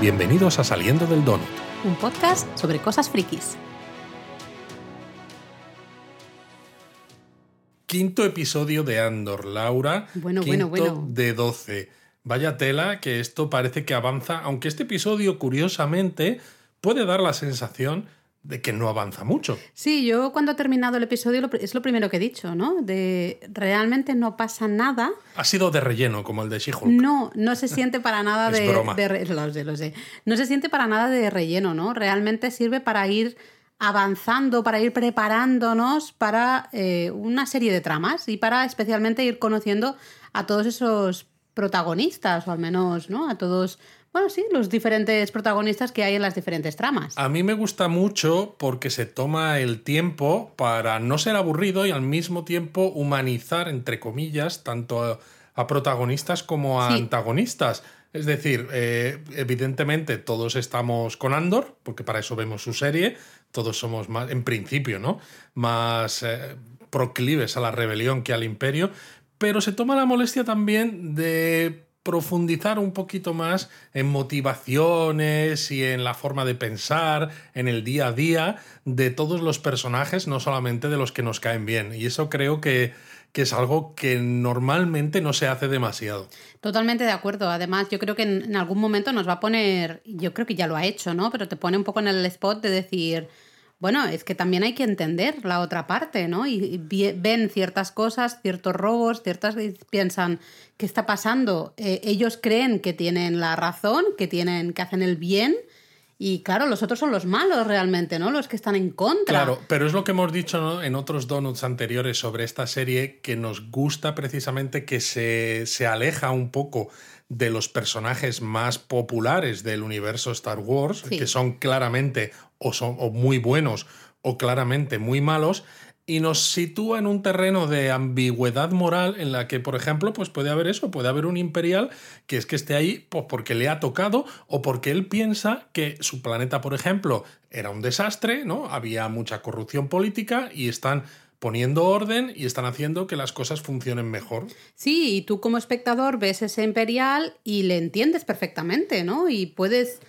Bienvenidos a Saliendo del Donut. Un podcast sobre cosas frikis. Quinto episodio de Andor, Laura. Bueno, Quinto bueno, bueno. de 12. Vaya tela que esto parece que avanza, aunque este episodio, curiosamente, puede dar la sensación de que no avanza mucho. Sí, yo cuando he terminado el episodio es lo primero que he dicho, ¿no? De realmente no pasa nada. Ha sido de relleno, como el de She-Hulk. No, no se siente para nada Es de, broma. de lo sé, lo sé. No se siente para nada de relleno, ¿no? Realmente sirve para ir avanzando, para ir preparándonos para eh, una serie de tramas y para especialmente ir conociendo a todos esos protagonistas, o al menos, ¿no? A todos, bueno, sí, los diferentes protagonistas que hay en las diferentes tramas. A mí me gusta mucho porque se toma el tiempo para no ser aburrido y al mismo tiempo humanizar, entre comillas, tanto a, a protagonistas como a Sí. antagonistas. Es decir, eh, evidentemente todos estamos con Andor, porque para eso vemos su serie, todos somos más, en principio, ¿no? Más eh, proclives a la rebelión que al imperio, pero se toma la molestia también de profundizar un poquito más en motivaciones y en la forma de pensar, en el día a día de todos los personajes, no solamente de los que nos caen bien. Y eso creo que, que es algo que normalmente no se hace demasiado. Totalmente de acuerdo. Además, yo creo que en, en algún momento nos va a poner, yo creo que ya lo ha hecho, ¿no? Pero te pone un poco en el spot de decir, bueno, es que también hay que entender la otra parte, ¿no? Y, ven ciertas cosas, ciertos robos, ciertas y piensan, ¿qué está pasando? Eh, ellos creen que tienen la razón, que tienen, que hacen el bien. Y claro, los otros son los malos realmente, ¿no? Los que están en contra. Claro, pero es lo que hemos dicho en otros donuts anteriores sobre esta serie, que nos gusta precisamente que se, se aleja un poco de los personajes más populares del universo Star Wars, Sí. que son claramente o son o muy buenos o claramente muy malos, y nos sitúa en un terreno de ambigüedad moral en la que, por ejemplo, pues puede haber eso, puede haber un imperial que es que esté ahí pues porque le ha tocado o porque él piensa que su planeta, por ejemplo, era un desastre, ¿no? Había mucha corrupción política y están poniendo orden y están haciendo que las cosas funcionen mejor. Sí, y tú como espectador ves ese imperial y le entiendes perfectamente, ¿no? Y puedes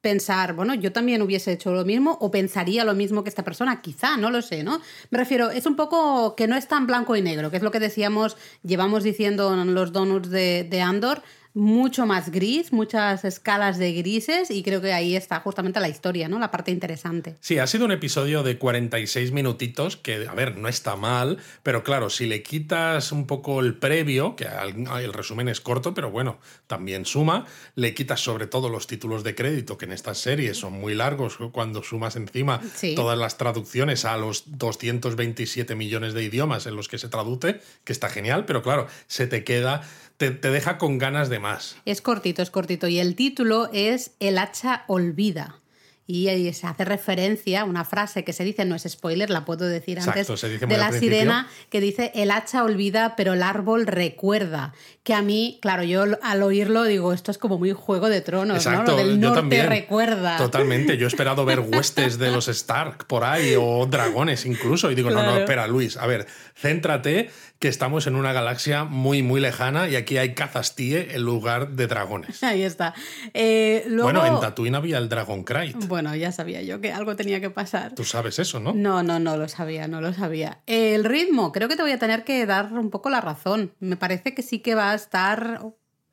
pensar, bueno, yo también hubiese hecho lo mismo o pensaría lo mismo que esta persona, quizá, no lo sé, ¿no? Me refiero, es un poco que no es tan blanco y negro, que es lo que decíamos, llevamos diciendo en los donuts de, de Andor, mucho más gris, muchas escalas de grises y creo que ahí está justamente la historia, ¿no? La parte interesante. Sí, ha sido un episodio de 46 minutitos que, a ver, no está mal, pero claro, si le quitas un poco el previo, que el resumen es corto, pero bueno, también suma, le quitas sobre todo los títulos de crédito, que en estas series son muy largos, cuando sumas encima Sí. todas las traducciones a los 227 millones de idiomas en los que se traduce, que está genial, pero claro, se te queda, te, te deja con ganas de más. Es cortito, es cortito. Y el título es El hacha olvida. Y ahí se hace referencia a una frase que se dice, no es spoiler, la puedo decir Exacto, antes, se dice de la principio. sirena, que dice, el hacha olvida, pero el árbol recuerda. Que a mí, claro, yo al oírlo digo, esto es como muy Juego de Tronos, Exacto, ¿no? Lo del norte también. recuerda. Totalmente. Yo he esperado ver huestes de los Stark por ahí o dragones incluso. Y digo, no, no, espera, Luis. A ver, céntrate que estamos en una galaxia muy, muy lejana y aquí hay cazastíe en lugar de dragones. Ahí está. Eh, luego... Bueno, en Tatooine había el Dragon Knight. Bueno, ya sabía yo que algo tenía que pasar. Tú sabes eso, ¿no? No, no, no lo sabía, no lo sabía. El ritmo, creo que te voy a tener que dar un poco la razón. Me parece que sí que va a estar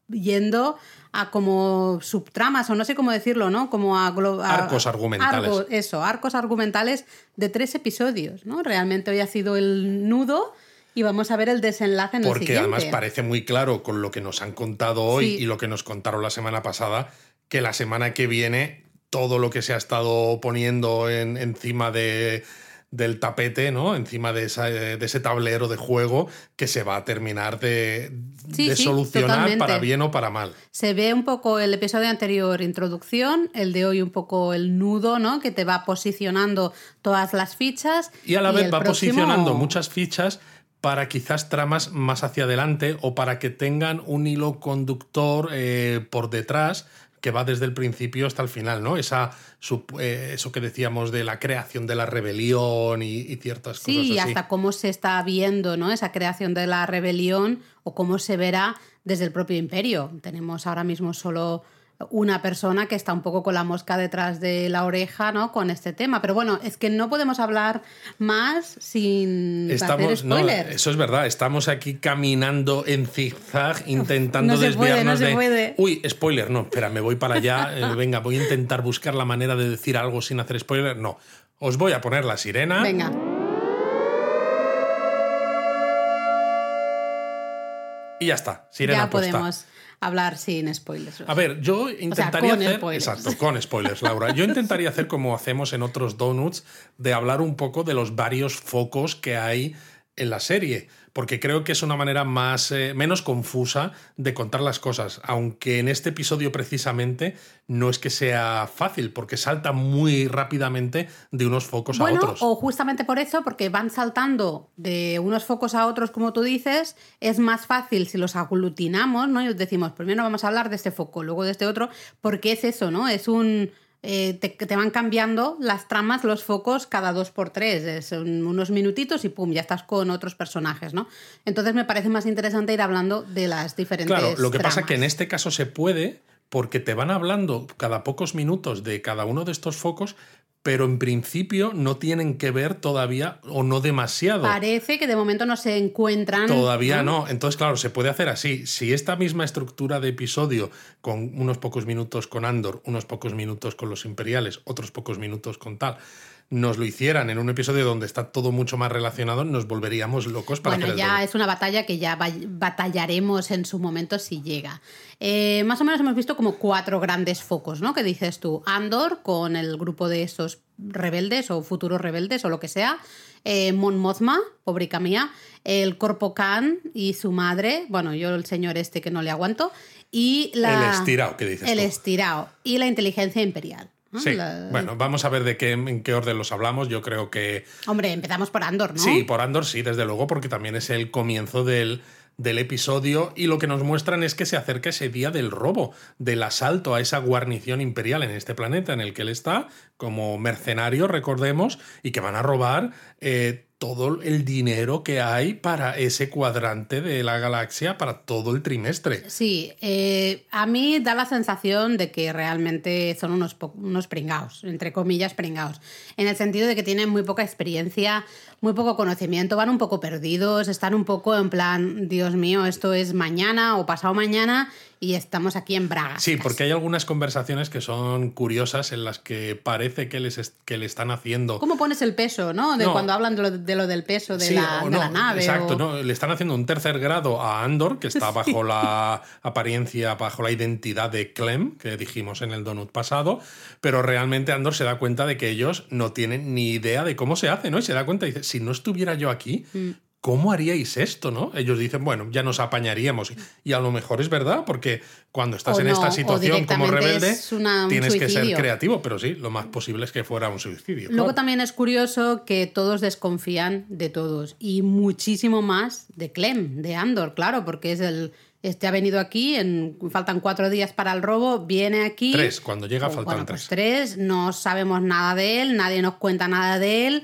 yendo a como subtramas, o no sé cómo decirlo, ¿no? Como a... a- Arcos argumentales. eso, arcos argumentales de tres episodios, ¿no? Realmente hoy ha sido el nudo y vamos a ver el desenlace en el Porque siguiente. además parece muy claro con lo que nos han contado hoy Sí. y lo que nos contaron la semana pasada, que la semana que viene todo lo que se ha estado poniendo en- encima de, del tapete, ¿no? Encima de, esa- de ese tablero de juego que se va a terminar de, Sí, de sí, solucionar totalmente. para bien o para mal. Se ve un poco el episodio anterior introducción, el de hoy un poco el nudo, ¿no? Que te va posicionando todas las fichas. Y a la vez el va próximo- posicionando muchas fichas para quizás tramas más hacia adelante o para que tengan un hilo conductor eh, por detrás que va desde el principio hasta el final, ¿no? Esa, eh, eso que decíamos de la creación de la rebelión y, y ciertas Sí, cosas y así. hasta cómo se está viendo ¿no? esa creación de la rebelión o cómo se verá desde el propio imperio. Tenemos ahora mismo solo una persona que está un poco con la mosca detrás de la oreja, ¿no? Con este tema. Pero bueno, es que no podemos hablar más sin Estamos, hacer no, spoilers. eso es verdad. Estamos aquí caminando en zigzag, intentando no se puede, desviarnos no se de. puede. Uy, spoiler, no, espera, me voy para allá. eh, venga, voy a intentar buscar la manera de decir algo sin hacer spoiler. No. Os voy a poner la sirena. Venga. Y ya está. Sirena ya puesta. podemos hablar sin spoilers. A ver, yo intentaría con hacer. spoilers. Exacto, con spoilers, Laura. Yo intentaría hacer como hacemos en otros donuts, de hablar un poco de los varios focos que hay en la serie. Porque creo que es una manera más, eh, menos confusa de contar las cosas. Aunque en este episodio precisamente no es que sea fácil, porque salta muy rápidamente de unos focos bueno, a otros. o justamente por eso, porque van saltando de unos focos a otros, como tú dices, es más fácil si los aglutinamos, ¿no? Y decimos, primero vamos a hablar de este foco, luego de este otro, porque es eso, ¿no? Es un... eh, te, te van cambiando las tramas, los focos cada dos por tres. Es un- unos minutitos y pum, ya estás con otros personajes, ¿no? Entonces me parece más interesante ir hablando de las diferentes. Claro, lo que pasa tramas. que en este caso se puede porque te van hablando cada pocos minutos de cada uno de estos focos, pero en principio no tienen que ver todavía o no demasiado. Parece que de momento no se encuentran. Todavía no. Entonces, claro, se puede hacer así. Si esta misma estructura de episodio, con unos pocos minutos con Andor, unos pocos minutos con los Imperiales, otros pocos minutos con tal, nos lo hicieran en un episodio donde está todo mucho más relacionado, nos volveríamos locos para Bueno, hacer ya es una batalla que ya batallaremos en su momento si llega. Eh, más o menos hemos visto como cuatro grandes focos, ¿no? Que dices tú, Andor con el grupo de esos rebeldes o futuros rebeldes o lo que sea, eh, Mon Mothma, pobrica mía, el Corpo Khan y su madre, bueno, yo el señor este que no le aguanto, y la... El estirao, que dices El tú. estirao y la inteligencia imperial. ¿No? Sí, La- bueno, vamos a ver de qué, en qué orden los hablamos. Yo creo que Hombre, empezamos por Andor, ¿no? Sí, por Andor sí, desde luego, porque también es el comienzo del, del episodio y lo que nos muestran es que se acerca ese día del robo, del asalto a esa guarnición imperial en este planeta en el que él está, como mercenario, recordemos, y que van a robar eh, todo el dinero que hay para ese cuadrante de la galaxia para todo el trimestre. Sí, eh, a mí da la sensación de que realmente son unos, unos pringaos, entre comillas pringaos, en el sentido de que tienen muy poca experiencia, muy poco conocimiento, van un poco perdidos, están un poco en plan, Dios mío, esto es mañana o pasado mañana y estamos aquí en Braga. Sí, porque hay algunas conversaciones que son curiosas en las que parece que les que le están haciendo ¿Cómo pones el peso, no? De No. cuando hablan de lo, de lo del peso de, Sí, la, o de no, la nave. Exacto, o- no, le están haciendo un tercer grado a Andor, que está bajo la apariencia, bajo la identidad de Clem, que dijimos en el donut pasado, pero realmente Andor se da cuenta de que ellos no tienen ni idea de cómo se hace, ¿no? Y se da cuenta y dice, si no estuviera yo aquí, Mm. ¿cómo haríais esto, no? Ellos dicen, bueno, ya nos apañaríamos. Y a lo mejor es verdad, porque cuando estás O en no, esta situación como rebelde, una- un tienes que ser suicidio. creativo, pero sí, lo más posible es que fuera un suicidio. Luego claro. también es curioso que todos desconfían de todos y muchísimo más de Clem, de Andor, claro, porque es el este ha venido aquí, en, faltan cuatro días para el robo, viene aquí. Tres, cuando llega o, faltan bueno, tres. pues tres, no sabemos nada de él, nadie nos cuenta nada de él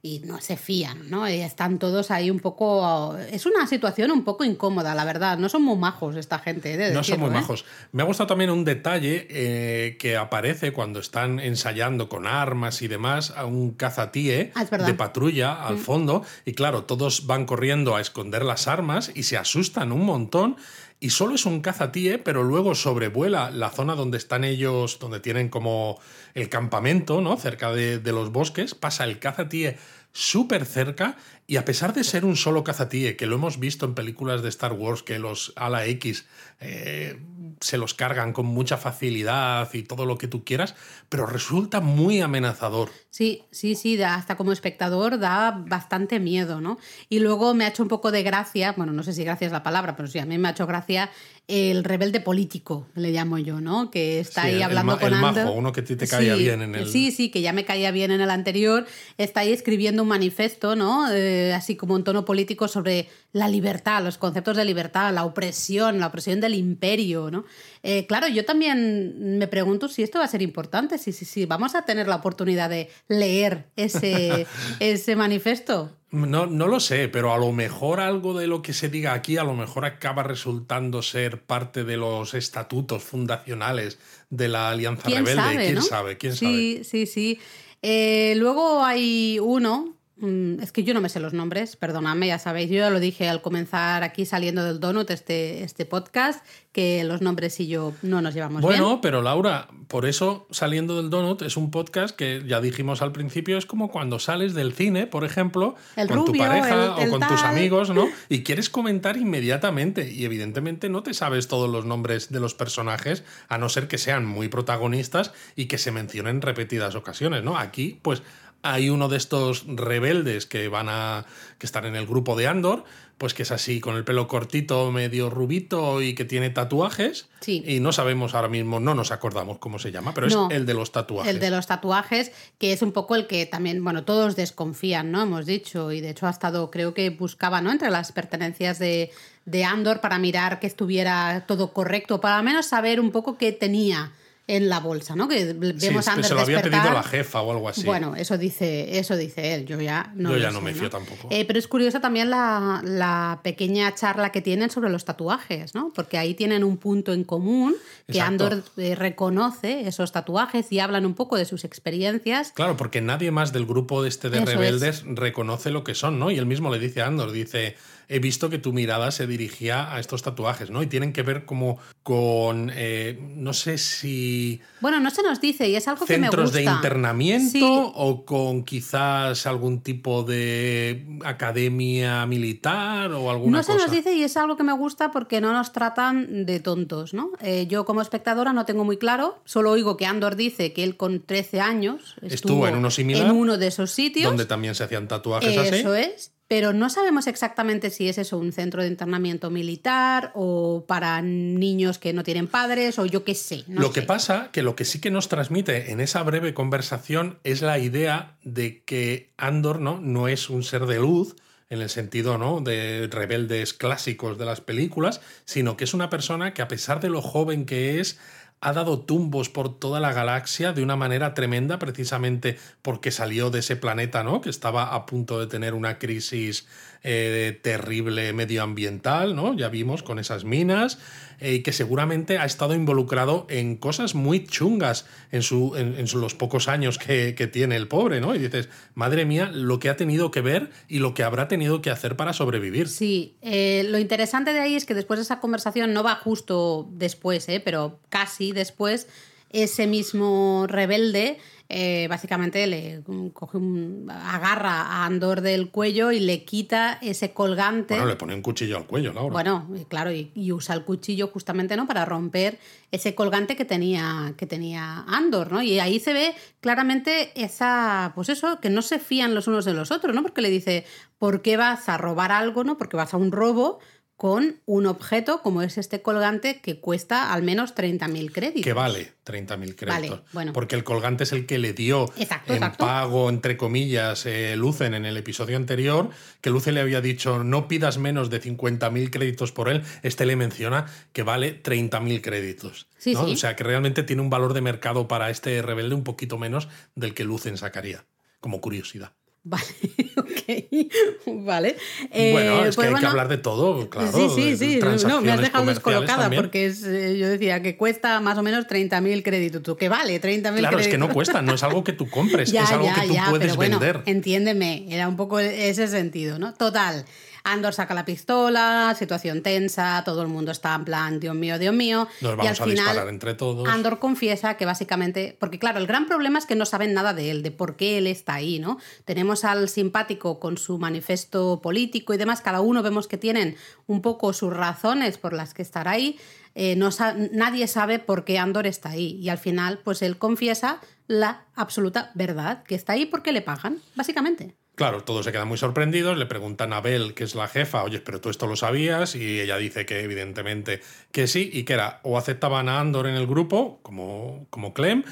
y no se fían, ¿no? Y están todos ahí un poco... Es una situación un poco incómoda, la verdad. No son muy majos esta gente, de No son muy ¿eh? majos. Me ha gustado también un detalle eh, que aparece cuando están ensayando con armas y demás a un cazatíe Ah, de patrulla al fondo. Y claro, todos van corriendo a esconder las armas y se asustan un montón. Y solo es un cazatíe, pero luego sobrevuela la zona donde están ellos, donde tienen como el campamento, ¿no? Cerca de, de los bosques. Pasa el cazatíe súper cerca y a pesar de ser un solo cazatíe, que lo hemos visto en películas de Star Wars, que los ala X eh, se los cargan con mucha facilidad y todo lo que tú quieras, pero resulta muy amenazador. Sí, sí, sí, da- hasta como espectador da bastante miedo, ¿no? Y luego me ha hecho un poco de gracia, bueno, no sé si gracia es la palabra, pero sí, a mí me ha hecho gracia el rebelde político, le llamo yo, ¿no? Que está Sí, ahí el hablando ma- con el majo, uno que a ti te caía Sí, bien en el- Sí, sí, que ya me caía bien en el anterior. Está ahí escribiendo un manifiesto, ¿no? Eh, así como en tono político sobre la libertad, los conceptos de libertad, la opresión, la opresión del imperio, ¿no? Eh, claro, yo también me pregunto si esto va a ser importante, si, si, si vamos a tener la oportunidad de leer ese, ese manifiesto. No, no lo sé, pero a lo mejor algo de lo que se diga aquí, a lo mejor acaba resultando ser parte de los estatutos fundacionales de la Alianza ¿Quién Rebelde. sabe, ¿Quién no? sabe? ¿Quién sí, sabe? sí, sí. Eh, luego hay uno, es que yo no me sé los nombres, perdonadme, ya sabéis, yo ya lo dije al comenzar aquí saliendo del Donut este, este podcast, que los nombres y yo no nos llevamos Bueno, bien. pero Laura, por eso Saliendo del Donut es un podcast que ya dijimos al principio, es como cuando sales del cine, por ejemplo, El con tu pareja el- el o con tus amigos, ¿no? Y quieres comentar inmediatamente y evidentemente no te sabes todos los nombres de los personajes, a no ser que sean muy protagonistas y que se mencionen en repetidas ocasiones, ¿no? Aquí, pues hay uno de estos rebeldes que van a que están en el grupo de Andor, pues que es así con el pelo cortito, medio rubito y que tiene tatuajes. Sí. Y no sabemos ahora mismo, no nos acordamos cómo se llama, pero No. es el de los tatuajes. El de los tatuajes, que es un poco el que también, bueno, todos desconfían, ¿no? Hemos dicho, y de hecho ha estado, creo que buscaba, ¿no? Entre las pertenencias de, de Andor para mirar que estuviera todo correcto, para al menos saber un poco qué tenía en la bolsa, ¿no? Que vemos Sí, a Andor se lo había despertar. pedido la jefa o algo así. Bueno, eso dice, eso dice él. Yo ya no, Yo lo ya sé, no me fío tampoco. Eh, pero es curiosa también la, la pequeña charla que tienen sobre los tatuajes, ¿no? Porque ahí tienen un punto en común que Exacto. Andor eh, reconoce esos tatuajes y hablan un poco de sus experiencias. Claro, porque nadie más del grupo de este de Eso rebeldes reconoce lo que son, ¿no? Y él mismo le dice a Andor, dice, he visto que tu mirada se dirigía a estos tatuajes, ¿no? Y tienen que ver como con, eh, no sé si Bueno, no se nos dice y es algo que me centros gusta. de internamiento Sí. o con quizás algún tipo de academia militar o alguna No se cosa. nos dice y es algo que me gusta porque no nos tratan de tontos, ¿no? Eh, yo como espectadora no tengo muy claro, solo oigo que Andor dice que él con 13 años estuvo, Estuvo en uno similar, en uno de esos sitios. donde también se hacían tatuajes así. Eso es. Pero no sabemos exactamente si es eso un centro de internamiento militar o para niños que no tienen padres o yo qué sé. no lo que pasa, que lo que sí que nos transmite en esa breve conversación es la idea de que Andor ¿no? no es un ser de luz, en el sentido ¿no? de rebeldes clásicos de las películas, sino que es una persona que a pesar de lo joven que es, ha dado tumbos por toda la galaxia de una manera tremenda, precisamente porque salió de ese planeta, ¿no? Que estaba a punto de tener una crisis eh, terrible medioambiental, ¿no? Ya vimos con esas minas, eh, que seguramente ha estado involucrado en cosas muy chungas en, su, en, los pocos años que, que tiene el pobre, ¿no? Y dices, madre mía, lo que ha tenido que ver y lo que habrá tenido que hacer para sobrevivir. Sí, eh, lo interesante de ahí es que después de esa conversación no va justo después, eh, pero casi después, ese mismo rebelde eh, básicamente le coge un, agarra a Andor del cuello y le quita ese colgante. Bueno, le pone un cuchillo al cuello, Laura. Bueno, y claro, y, y usa el cuchillo justamente ¿no? para romper ese colgante que tenía, que tenía Andor, ¿no? Y ahí se ve claramente esa, pues eso, que no se fían los unos de los otros, ¿no? Porque le dice, ¿por qué vas a robar algo, ¿no? Porque vas a un robo con un objeto como es este colgante que cuesta al menos 30.000 créditos. que vale 30.000 créditos. Vale, bueno. Porque el colgante es el que le dio Exacto, en exacto. pago, entre comillas, eh, Lucen en el episodio anterior, que Lucen le había dicho no pidas menos de 50.000 créditos por él. Este le menciona que vale 30.000 créditos. Sí, ¿no? sí. O sea, que realmente tiene un valor de mercado para este rebelde un poquito menos del que Lucen sacaría. Como curiosidad. Vale, ok, vale. Eh, bueno, es pues que hay que hablar de todo, claro. sí, sí, sí. No, me has dejado descolocada también. porque es, eh, yo decía que cuesta más o menos 30.000 créditos. ¿Tú qué vale? 30.000 créditos. Claro, es que no cuesta, no es algo que tú compres, Ya, es algo ya, que tú ya, puedes pero bueno, vender. Entiéndeme, era un poco ese sentido, ¿no? Total. Andor saca la pistola, situación tensa, todo el mundo está en plan, Dios mío, Dios mío. Nos y vamos al a final, disparar entre todos. Andor confiesa que básicamente, porque claro, el gran problema es que no saben nada de él, de por qué él está ahí, ¿no? Tenemos al simpático con su manifiesto político y demás, cada uno vemos que tienen un poco sus razones por las que estar ahí. Eh, no sa- nadie sabe por qué Andor está ahí y al final, pues él confiesa la absoluta verdad, que está ahí porque le pagan, básicamente. Claro, todos se quedan muy sorprendidos, le preguntan a Bel, que es la jefa, oye, pero tú esto lo sabías, y ella dice que evidentemente que sí, y que era o aceptaban a Andor en el grupo, como, como Clem,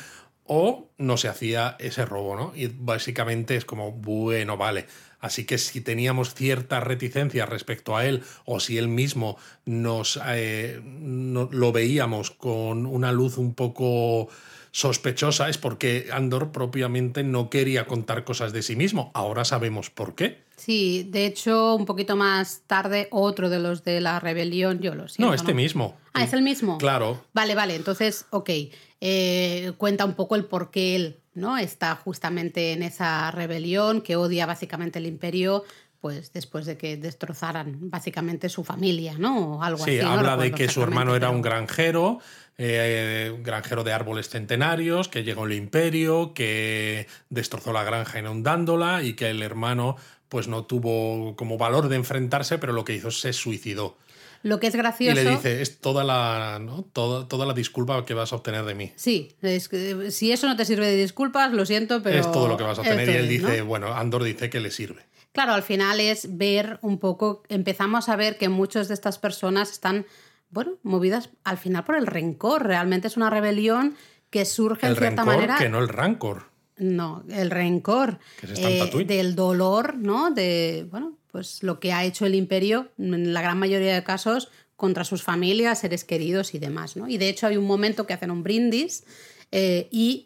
o no se hacía ese robo, ¿no? Y básicamente es como, bueno, vale. Así que si teníamos cierta reticencia respecto a él, o si él mismo nos eh, no- lo veíamos con una luz un poco sospechosa, es porque Andor propiamente no quería contar cosas de sí mismo. Ahora sabemos por qué. Sí, de hecho, un poquito más tarde, otro de los de la rebelión, yo lo siento. No, este mismo. Ah, es el mismo. Claro. Vale, vale, entonces, ok. Eh, cuenta un poco el por qué él ¿no? está justamente en esa rebelión, que odia básicamente el imperio, pues después de que destrozaran básicamente su familia, ¿no? O algo Sí, así. no habla de que su hermano era un granjero, eh, granjero de árboles centenarios, que llegó el imperio, que destrozó la granja inundándola y que el hermano pues no tuvo como valor de enfrentarse, pero lo que hizo se suicidó. Lo que es Y gracioso. le dice, es toda la, ¿no? toda, toda la disculpa que vas a obtener de mí. Sí, es que, si eso no te sirve de disculpas, lo siento, pero. es todo lo que vas a obtener. Y él dice, bueno, Andor dice que le sirve. Claro, al final es ver un poco, empezamos a ver que muchas de estas personas están, bueno, movidas al final por el rencor. Realmente es una rebelión que surge El en cierta rencor, manera. que no el rancor. No, el rencor Que en eh, del dolor, ¿no? De, bueno, pues lo que ha hecho el imperio, en la gran mayoría de casos, contra sus familias, seres queridos y demás, ¿no? Y de hecho hay un momento que hacen un brindis eh, y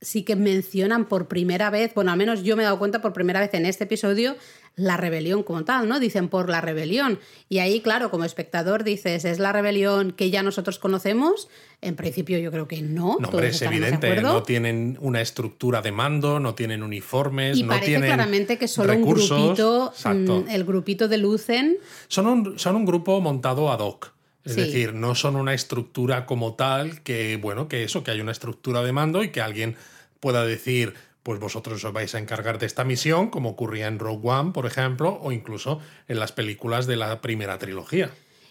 sí que mencionan por primera vez, bueno, al menos yo me he dado cuenta por primera vez en este episodio, la rebelión como tal, ¿no? Dicen por la rebelión. Y ahí, claro, como espectador dices, ¿es la rebelión que ya nosotros conocemos? En principio yo creo que no. No, hombre, es evidente. No tienen una estructura de mando, no tienen uniformes, Y no parece tienen claramente que solo recursos. un grupito, Exacto. mm, el grupito de Lucen, Son un, son un grupo montado ad hoc. Es Sí. decir, no son una estructura como tal que, bueno, que eso, que hay una estructura de mando y que alguien pueda decir, pues vosotros os vais a encargar de esta misión, como ocurría en Rogue One, por ejemplo, o incluso en las películas de la primera trilogía.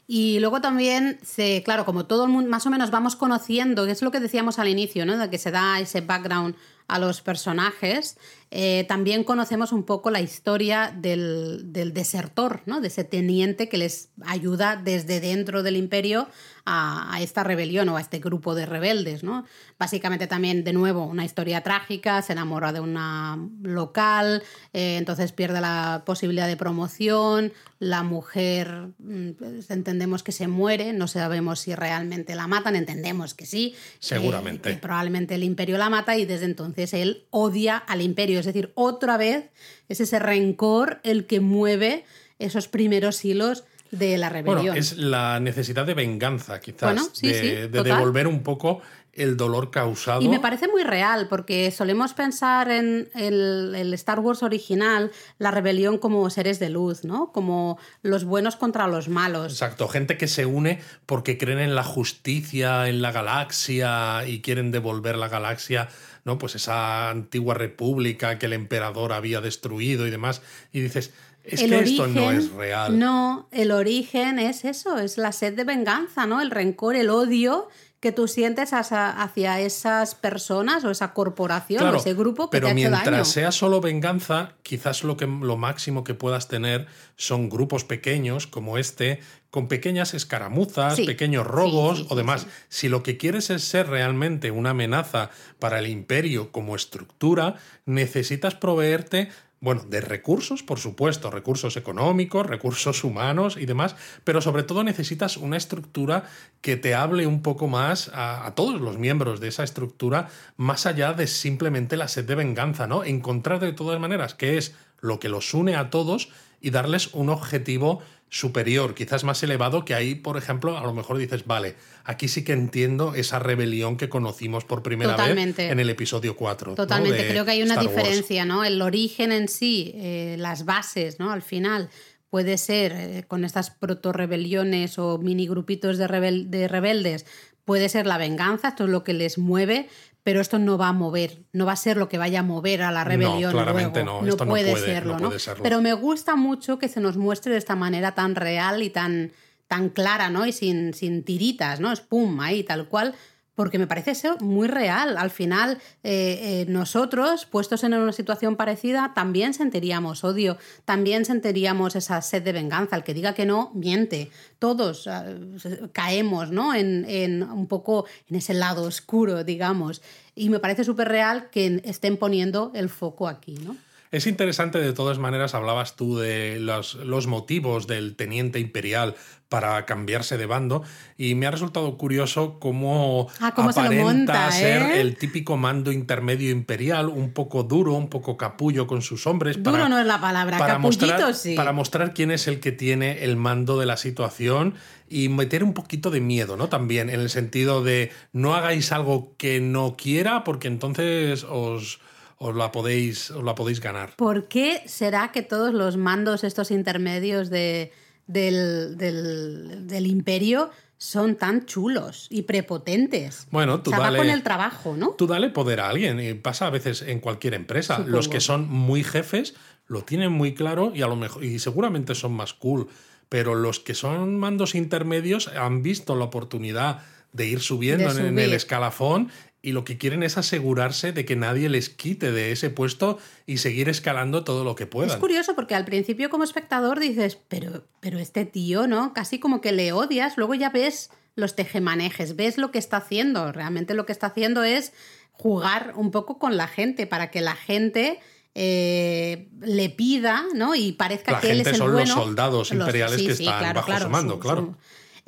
Y luego también, se, claro, como todo el mundo, más o menos vamos conociendo, que es lo que decíamos al inicio, ¿no? De que se da ese background a los personajes, eh, también conocemos un poco la historia del, del desertor, ¿no? De ese teniente que les ayuda desde dentro del imperio a, a esta rebelión o a este grupo de rebeldes, ¿no? Básicamente también, de nuevo, una historia trágica, se enamora de una local, eh, entonces pierde la posibilidad de promoción, la mujer mm, pues, entendemos que se muere, no sabemos si realmente la matan, entendemos que sí. Seguramente. eh, que probablemente el imperio la mata y desde entonces él odia al imperio, es decir, otra vez es ese rencor el que mueve esos primeros hilos de la rebelión. Bueno, es la necesidad de venganza, quizás, Bueno, sí, de, sí, de total. devolver un poco el dolor causado. Y me parece muy real, porque solemos pensar en el, el Star Wars original, la rebelión como seres de luz, ¿no? Como los buenos contra los malos. Exacto, gente que se une porque creen en la justicia, en la galaxia y quieren devolver la galaxia, ¿no? Pues esa antigua república que el emperador había destruido y demás. Y dices, es El que esto no es real. No, el origen es eso, es la sed de venganza, ¿no? El rencor, el odio que tú sientes hacia, hacia esas personas o esa corporación Claro, o ese grupo que pero te ha hecho mientras daño. sea solo venganza, quizás lo, que, lo máximo que puedas tener son grupos pequeños como este, con pequeñas escaramuzas, Sí, pequeños robos sí, o demás. Si lo que quieres es ser realmente una amenaza para el imperio como estructura, necesitas proveerte bueno, de recursos, por supuesto, recursos económicos, recursos humanos y demás, pero sobre todo necesitas una estructura que te hable un poco más a, todos los miembros de esa estructura, más allá de simplemente la sed de venganza, ¿no? Encontrar de todas maneras qué es lo que los une a todos y darles un objetivo superior, quizás más elevado, que ahí, por ejemplo, a lo mejor dices, vale, aquí sí que entiendo esa rebelión que conocimos por primera Totalmente. vez en el episodio 4. ¿no? Totalmente, creo que hay una Star Wars. diferencia, ¿no? El origen en sí, eh, las bases, ¿no? Al final puede ser eh, con estas proto-rebeliones o mini grupitos de, rebel- de rebeldes, puede ser la venganza, esto es lo que les mueve, pero esto no va a mover, no va a ser lo que vaya a mover a la rebelión. claramente luego. no, esto no puede serlo, no ¿no? puede serlo. Pero me gusta mucho que se nos muestre de esta manera tan real y tan, tan clara, ¿no? Y sin, sin tiritas, ¿no? Es pum, ahí, tal cual. Porque me parece ser muy real. Al final, eh, eh, nosotros, puestos en una situación parecida, también sentiríamos odio, también sentiríamos esa sed de venganza. El que diga que no, miente. Todos eh, caemos, ¿no? En, en un poco en ese lado oscuro, digamos. Y me parece súper real que estén poniendo el foco aquí, ¿no? Es interesante, de todas maneras, hablabas tú de los, los, motivos del teniente imperial para cambiarse de bando y me ha resultado curioso cómo, ah, cómo aparenta monta, ser ¿eh? el típico mando intermedio imperial, un poco duro, un poco capullo con sus hombres. Duro para, no es la palabra, para mostrar, sí. Para mostrar quién es el que tiene el mando de la situación y meter un poquito de miedo, ¿no? También, en el sentido de no hagáis algo que no quiera porque entonces os os la podéis, os la podéis ganar. ¿Por qué será que todos los mandos, estos intermedios de, del, del, del imperio, son tan chulos y prepotentes. Bueno, tú o sea, dale, va con el trabajo, ¿no? Tú dale poder a alguien y pasa a veces en cualquier empresa. Supongo. Los que son muy jefes lo tienen muy claro y a lo mejor y seguramente son más cool, pero los que son mandos intermedios han visto la oportunidad de ir subiendo De en el escalafón y lo que quieren es asegurarse de que nadie les quite de ese puesto y seguir escalando todo lo que Es puedan. curioso porque al principio como espectador dices, pero, pero este tío, ¿no? Casi como que le odias, luego ya ves los tejemanejes, ves lo que está haciendo. Realmente lo que está haciendo es jugar un poco con la gente para que la gente eh, le pida, ¿no? Y parezca La que él es el son bueno. los soldados imperiales que están claro, bajo claro, su mando, claro.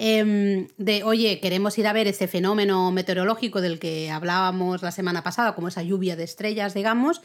Em, de, oye, queremos ir a ver ese fenómeno meteorológico del que hablábamos la semana pasada, como esa lluvia de estrellas, digamos,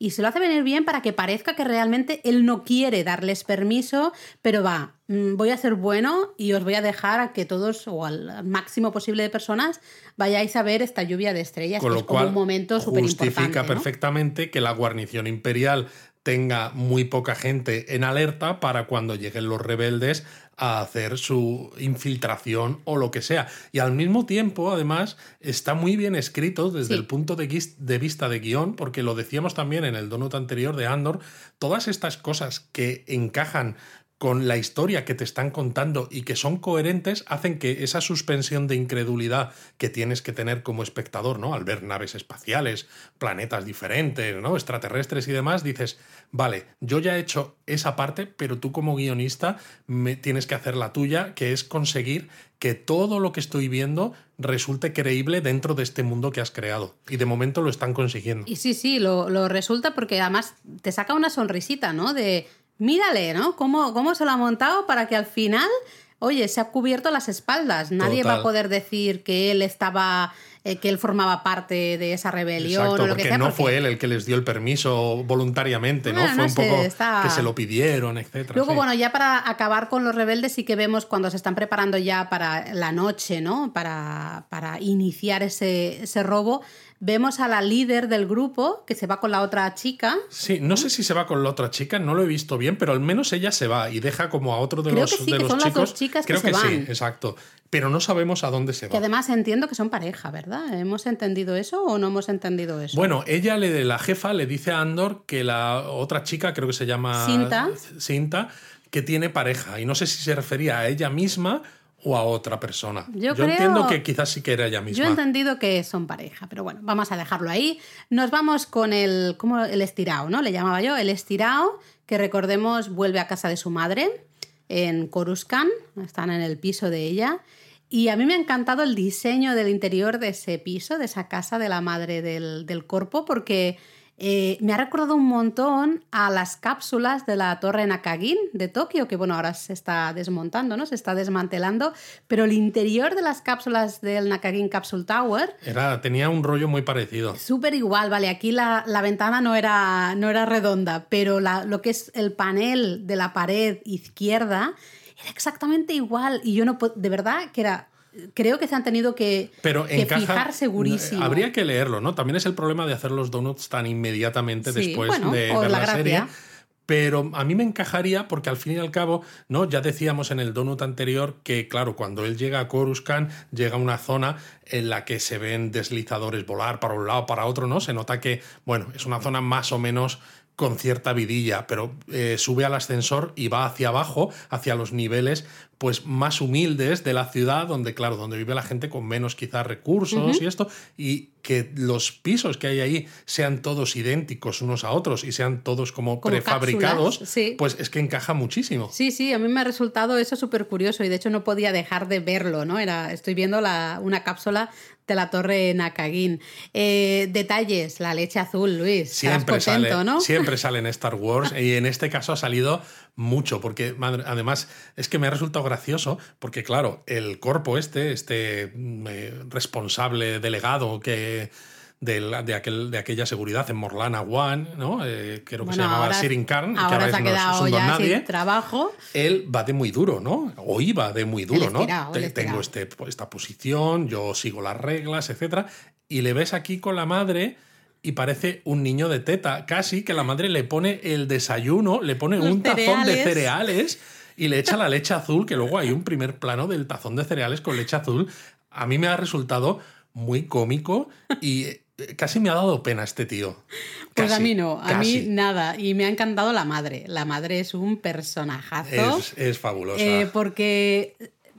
y se lo hace venir bien para que parezca que realmente él no quiere darles permiso, pero va, mm, voy a ser bueno y os voy a dejar a que todos, o al máximo posible de personas, vayáis a ver esta lluvia de estrellas, Con que lo es como cual un momento súper justifica perfectamente que la guarnición imperial tenga muy poca gente en alerta para cuando lleguen los rebeldes a hacer su infiltración o lo que sea. Y al mismo tiempo, además, está muy bien escrito desde Sí. el punto de, de vista de guion, porque lo decíamos también en el donut anterior de Andor, todas estas cosas que encajan con la historia que te están contando y que son coherentes, hacen que esa suspensión de incredulidad que tienes que tener como espectador, ¿no? Al ver naves espaciales, planetas diferentes, ¿no? Extraterrestres y demás, dices, vale, yo ya he hecho esa parte, pero tú como guionista me tienes que hacer la tuya, que es conseguir que todo lo que estoy viendo resulte creíble dentro de este mundo que has creado. Y de momento lo están consiguiendo. Y sí, sí, lo, lo resulta porque además te saca una sonrisita, ¿no? De, mírale, ¿no? ¿Cómo, ¿Cómo se lo ha montado para que al final, oye, se ha cubierto las espaldas? Nadie va a poder decir que él estaba, eh, que él formaba parte de esa rebelión Exacto, o lo que porque sea. no porque- fue él el que les dio el permiso voluntariamente, ¿no? Fue no un sé, poco está- que se lo pidieron, etcétera. Luego, sí. bueno, ya para acabar con los rebeldes, sí que vemos cuando se están preparando ya para la noche, ¿no? Para, para iniciar ese, ese robo. Vemos a la líder del grupo que se va con la otra chica. Sí, no sé si se va con la otra chica, no lo he visto bien, pero al menos ella se va y deja como a otro de Creo los, que sí, de que los son las chicos. dos chicas que Creo se que sí, exacto. Pero no sabemos a dónde se Que va. además entiendo que son pareja, ¿verdad? ¿Hemos entendido eso o no hemos entendido eso? Bueno, ella, le, la jefa, le dice a Andor que la otra chica, creo que se llama Cinta. Cinta, que tiene pareja. Y no sé si se refería a ella misma o a otra persona. Yo creo- entiendo que quizás sí que era ella misma. Yo he entendido que son pareja, pero bueno, vamos a dejarlo ahí. Nos vamos con el, ¿cómo? el estirao, ¿no? Le llamaba yo, el estirao, que recordemos vuelve a casa de su madre en Coruscant, están en el piso de ella. Y a mí me ha encantado el diseño del interior de ese piso, de esa casa de la madre del, del corpo, porque eh, me ha recordado un montón a las cápsulas de la torre Nakagin de Tokio, que bueno, ahora se está desmontando, ¿no? Se está desmantelando, pero el interior de las cápsulas del Nakagin Capsule Tower Era, tenía un rollo muy parecido. Súper igual, vale. Aquí la, la ventana no era, no era redonda, pero la- lo que es el panel de la pared izquierda era exactamente igual. Y yo no de verdad que era. Creo que se han tenido que, Pero que encaja, fijar segurísimo. Habría que leerlo, ¿no? También es el problema de hacer los donuts tan inmediatamente Sí, después bueno, de ver la la, serie. Pero a mí me encajaría porque al fin y al cabo, ¿no? Ya decíamos en el donut anterior que, claro, cuando él llega a Coruscant, llega a una zona en la que se ven deslizadores volar para un lado, para otro, ¿no? Se nota que, bueno, es una zona más o menos con cierta vidilla, pero eh, sube al ascensor y va hacia abajo, hacia los niveles pues más humildes de la ciudad, donde, claro, donde vive la gente con menos quizás recursos y esto, y que los pisos que hay ahí sean todos idénticos unos a otros y sean todos como, Como prefabricados, cápsulas, sí. pues es que encaja muchísimo. Sí, sí, a mí me ha resultado eso súper curioso y de hecho no podía dejar de verlo, ¿no? Era, estoy viendo la, una cápsula de la torre Nakagin. Eh, detalles, la leche azul, Luis. Siempre contento, sale, ¿no? siempre sale en Star Wars y en este caso ha salido mucho, porque madre, además es que me ha resultado gracioso, porque claro, el corpo este, este mm, eh, responsable delegado que de, la- de, aquel, de aquella seguridad en Morlana One, ¿no? Eh, creo que Bueno, se llamaba Sirin Karn, que Ahora se ha no quedado don ya nadie. sin trabajo. Él va de muy duro, ¿no? O iba de muy duro, ¿no? Tengo este, esta posición, yo sigo las reglas, etcétera. Y le ves aquí con la madre y parece un niño de teta. Casi que la madre le pone el desayuno, le pone Los un tazón de cereales. y le echa la leche azul, que luego hay un primer plano del tazón de cereales con leche azul. A mí me ha resultado muy cómico y eh, casi me ha dado pena este tío. Pues a mí no, a casi. mí nada. Y me ha encantado la madre. La madre es un personajazo. Es, es fabulosa. Eh, porque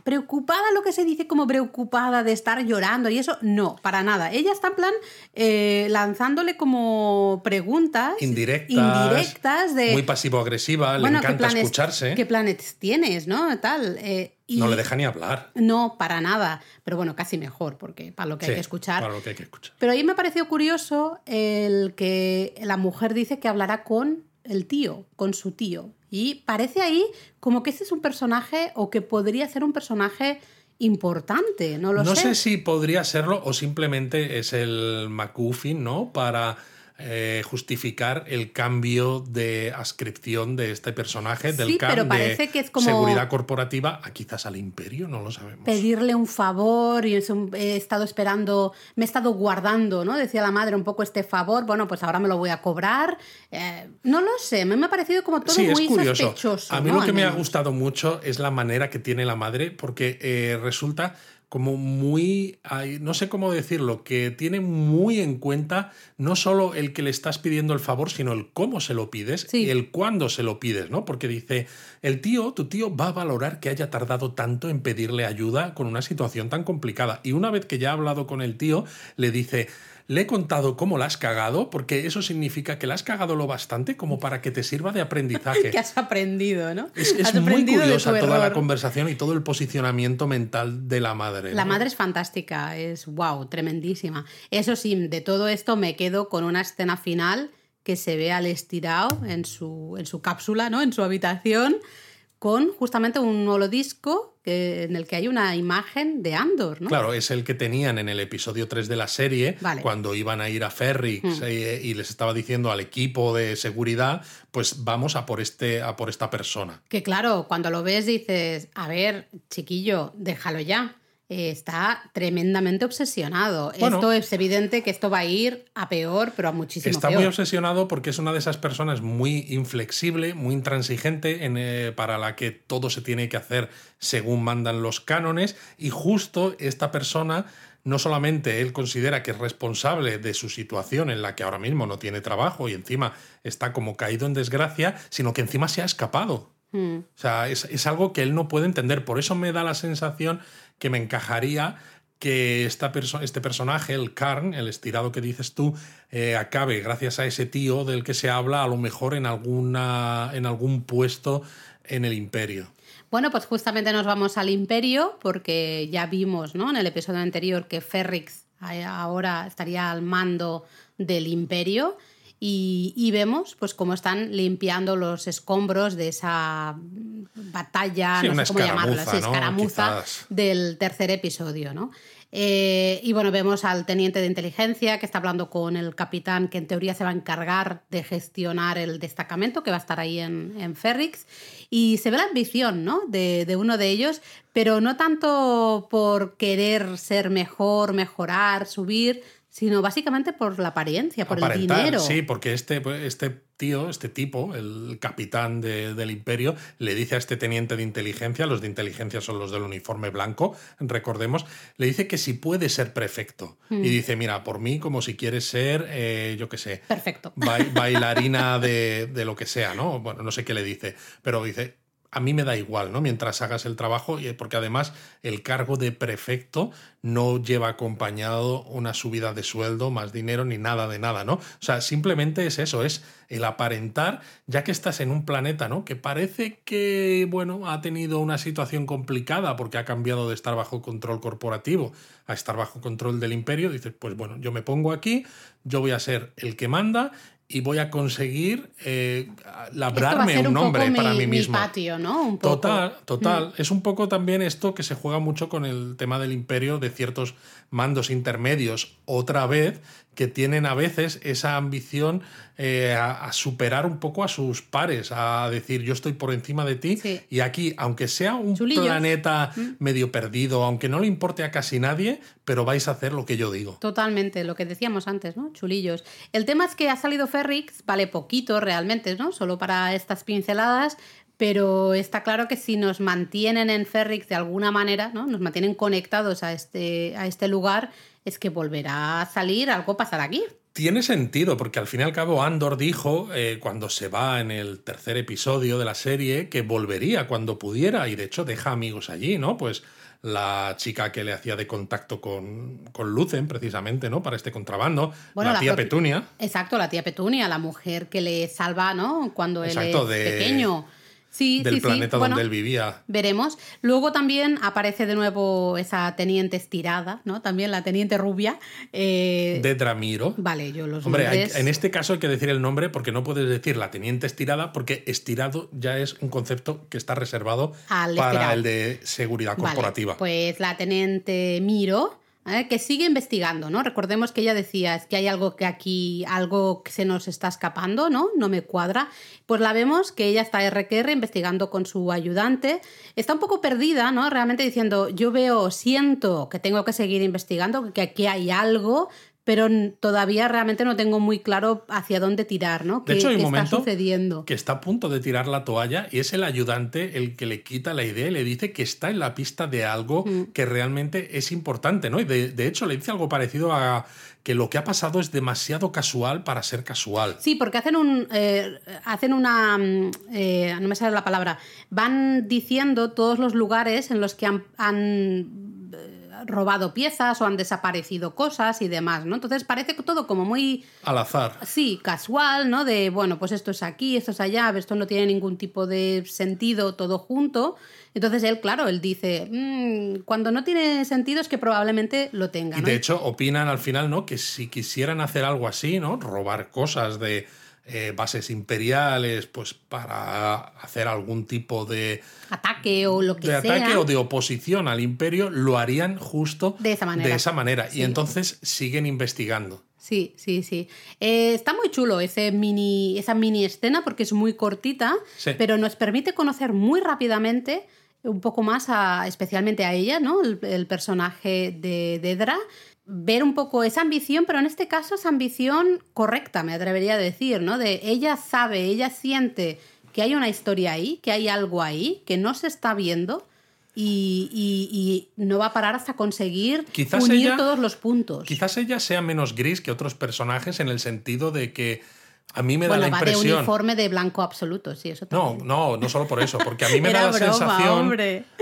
preocupada, lo que se dice como preocupada de estar llorando y eso, no, para nada. Ella está en plan eh, lanzándole como preguntas indirectas, indirectas de... muy pasivo-agresiva, le bueno, ¿qué encanta planes- escucharse. ¿Qué planes tienes, no? Tal. eh, y- No le deja ni hablar. No, para nada. Pero bueno, casi mejor, porque para lo que hay que escuchar. Para lo que hay que escuchar. Pero ahí me pareció curioso el que la mujer dice que hablará con el tío, con su tío. Y parece ahí como que este es un personaje o que podría ser un personaje importante, no lo no sé. sé si podría serlo o simplemente es el MacGuffin, ¿no? Para eh, justificar el cambio de ascripción de este personaje, del Sí, CAM pero de parece que es como- seguridad corporativa a quizás al imperio, no lo sabemos. pedirle un favor y he estado esperando, me he estado guardando, ¿no? Decía la madre un poco este favor, bueno, pues ahora me lo voy a cobrar. Eh, no lo sé, me, me ha parecido como todo sí, es muy curioso. sospechoso. A mí ¿no? lo que me ha gustado mucho es la manera que tiene la madre, porque eh, resulta como muy, no sé cómo decirlo, que tiene muy en cuenta no solo el que le estás pidiendo el favor, sino el cómo se lo pides Sí. y el cuándo se lo pides, ¿no? Porque dice, el tío, tu tío va a valorar que haya tardado tanto en pedirle ayuda con una situación tan complicada. Y una vez que ya ha hablado con el tío, le dice, le he contado cómo la has cagado, porque eso significa que la has cagado lo bastante como para que te sirva de aprendizaje. que has aprendido, ¿no? Es, muy curiosa toda la conversación y todo el posicionamiento mental de la madre. La ¿no? madre es fantástica, es wow, tremendísima. Eso sí, de todo esto me quedo con una escena final que se ve al estirado en su, en su cápsula, ¿no? En su habitación, con justamente un holodisco en el que hay una imagen de Andor, ¿no? Claro, es el que tenían en el episodio 3 de la serie, Vale. cuando iban a ir a Ferrix eh, y les estaba diciendo al equipo de seguridad, pues vamos a por, este, a por esta persona. Que claro, cuando lo ves dices, a ver, chiquillo, déjalo ya. Eh, está tremendamente obsesionado. Bueno. esto es evidente que esto va a ir a peor, pero a muchísimo Está peor. muy obsesionado porque es una de esas personas muy inflexible, muy intransigente, en, eh, para la que todo se tiene que hacer según mandan los cánones. Y justo esta persona, no solamente él considera que es responsable de su situación en la que ahora mismo no tiene trabajo y encima está como caído en desgracia, sino que encima se ha escapado. Mm. O sea, es, es algo que él no puede entender. Por eso me da la sensación que me encajaría que esta este personaje, el Karn, el estirado que dices tú, eh, acabe, gracias a ese tío del que se habla, a lo mejor en, alguna, en algún puesto en el imperio. Bueno, pues justamente nos vamos al Imperio, porque ya vimos ¿no? en el episodio anterior que Ferrix eh, ahora estaría al mando del Imperio. Y, y vemos pues cómo están limpiando los escombros de esa batalla, Sí, no sé cómo llamarla, escaramuza, sí, escaramuza del tercer episodio, ¿no? Eh, y bueno, vemos al teniente de inteligencia que está hablando con el capitán que en teoría se va a encargar de gestionar el destacamento que va a estar ahí en, en Ferrix. Y se ve la ambición, ¿no? De, de uno de ellos, pero no tanto por querer ser mejor, mejorar, subir, sino básicamente por la apariencia, por el dinero. Sí, porque este, este tío, este tipo, el capitán de- del imperio, le dice a este teniente de inteligencia, los de inteligencia son los del uniforme blanco, recordemos, le dice que si puede ser prefecto. Hmm. Y dice, mira, por mí como si quieres ser, eh, yo qué sé, Perfecto. ba- bailarina de, de lo que sea, ¿no? Bueno, no sé qué le dice, pero dice, a mí me da igual, ¿no? Mientras hagas el trabajo, porque además el cargo de prefecto no lleva acompañado una subida de sueldo, más dinero, ni nada de nada, ¿no? O sea, simplemente es eso, es el aparentar, ya que estás en un planeta, ¿no? Que parece que, bueno, ha tenido una situación complicada porque ha cambiado de estar bajo control corporativo a estar bajo control del imperio, dices, pues bueno, yo me pongo aquí, yo voy a ser el que manda y voy a conseguir eh, labrarme un, nombre para mí mismo. patio, ¿no? Total, total. Mm. Es un poco también esto que se juega mucho con el tema del imperio de ciertos mandos intermedios, otra vez, que tienen a veces esa ambición eh, a, superar un poco a sus pares, a decir yo estoy por encima de ti y aquí, aunque sea un planeta mm. medio perdido, aunque no le importe a casi nadie, pero vais a hacer lo que yo digo. Totalmente, lo que decíamos antes, ¿no? Chulillos. El tema es que ha salido Ferrix, vale poquito realmente, ¿no? Solo para estas pinceladas, pero está claro que si nos mantienen en Ferrix de alguna manera, ¿no? nos mantienen conectados a este, a este lugar, es que volverá a salir, algo pasará aquí. Tiene sentido, porque al fin y al cabo Andor dijo, eh, cuando se va en el tercer episodio de la serie, que volvería cuando pudiera, y de hecho deja amigos allí, ¿no? Pues la chica que le hacía de contacto con, con Lucen, precisamente, ¿no? Para este contrabando. la, tía Petunia. Exacto, la tía Petunia, la mujer que le salva, ¿no? Cuando él es pequeño del planeta donde él vivía. Veremos. Luego también aparece de nuevo esa teniente estirada, ¿no? También la teniente rubia. Eh... De Dramiro. Vale, yo los Hombre, en este caso hay que decir el nombre porque no puedes decir la teniente estirada porque estirado ya es un concepto que está reservado para el de seguridad corporativa. pues la teniente Miro que sigue investigando, ¿no? Recordemos que ella decía, es que hay algo que aquí, algo que se nos está escapando, ¿no? No me cuadra. Pues la vemos que ella está RQR investigando con su ayudante. Está un poco perdida, ¿no? Realmente diciendo, yo veo, siento que tengo que seguir investigando, que aquí hay algo, pero todavía realmente no tengo muy claro hacia dónde tirar, ¿no? De hecho, hay un momento sucediendo? que está a punto de tirar la toalla y es el ayudante el que le quita la idea y le dice que está en la pista de algo mm. que realmente es importante, ¿no? Y de, hecho le dice algo parecido a que lo que ha pasado es demasiado casual para ser casual. Sí, porque hacen un eh, hacen una mm, eh, no me sale la palabra, van diciendo todos los lugares en los que han robado piezas o han desaparecido cosas y demás, ¿no? Entonces parece todo como muy... Al azar. Sí, casual, ¿no? De, bueno, pues esto es aquí, esto es allá, esto no tiene ningún tipo de sentido todo junto. Entonces él, claro, él dice, mm, cuando no tiene sentido es que probablemente lo tenga. Y de hecho opinan al final, ¿no? Que si quisieran hacer algo así, ¿no? Robar cosas de eh, bases imperiales, pues para hacer algún tipo de ataque o lo que de sea. ataque o de oposición al imperio, lo harían justo de esa manera. De esa manera. Y entonces siguen investigando. Sí, sí, sí. Eh, está muy chulo ese mini, esa mini escena porque es muy cortita, pero nos permite conocer muy rápidamente un poco más a, especialmente a ella, ¿no? El, personaje de Dedra ver un poco esa ambición, pero en este caso es ambición correcta, me atrevería a decir, ¿no? De ella sabe, ella siente que hay una historia ahí, que hay algo ahí, que no se está viendo y, no va a parar hasta conseguir unir todos los puntos. Quizás ella sea menos gris que otros personajes en el sentido de que a mí me da la impresión. De uniforme de blanco absoluto, sí, eso No, no, no solo por eso, porque a mí me da la sensación.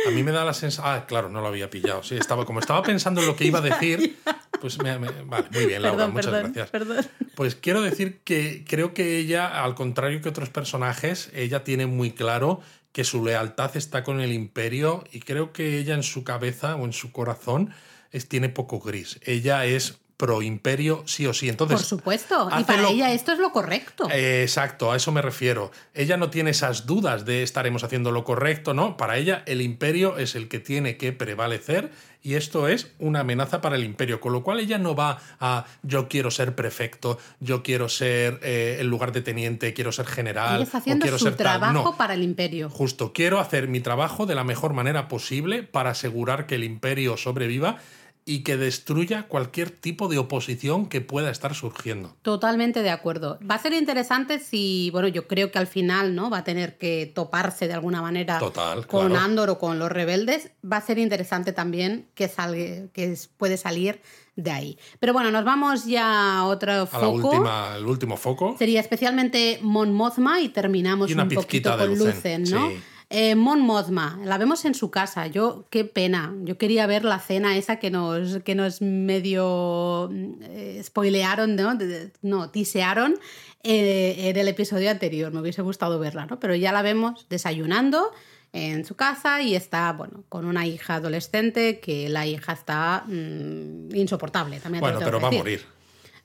A mí me da la sensación. Ah, claro, no lo había pillado. Sí, estaba, como estaba pensando en lo que iba a decir, pues me, vale, muy bien, Laura, muchas gracias. Perdón. Pues quiero decir que creo que ella, al contrario que otros personajes, ella tiene muy claro que su lealtad está con el imperio y creo que ella en su cabeza o en su corazón es, tiene poco gris. Ella es pro imperio sí o sí. Entonces, Por supuesto, y para ella esto es lo correcto. exacto, a eso me refiero. Ella no tiene esas dudas de estaremos haciendo lo correcto, ¿no? Para ella el imperio es el que tiene que prevalecer y esto es una amenaza para el imperio, con lo cual ella no va a yo quiero ser prefecto, yo quiero ser eh, en lugar de teniente, quiero ser general. Ella está haciendo quiero su ser trabajo para el imperio. Justo, quiero hacer mi trabajo de la mejor manera posible para asegurar que el imperio sobreviva y que destruya cualquier tipo de oposición que pueda estar surgiendo. Totalmente de acuerdo. Va a ser interesante si, bueno, yo creo que al final, ¿no? Va a tener que toparse de alguna manera con Andor o con los rebeldes. Va a ser interesante también que salga, que puede salir de ahí. Pero bueno, nos vamos ya a otro foco. A la última, el último foco. Sería especialmente Mon Mothma y terminamos un poquito con Lucen, ¿no? Eh, Mon Mothma, la vemos en su casa. Yo, qué pena. Yo quería ver la cena esa que nos, que nos medio eh, spoilearon, ¿no? No, tisearon eh, en el episodio anterior. Me hubiese gustado verla, ¿no? Pero ya la vemos desayunando en su casa y está, bueno, con una hija adolescente que la hija está mm, insoportable. También bueno, pero va a morir.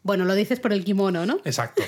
Bueno, lo dices por el kimono, ¿no? Exacto.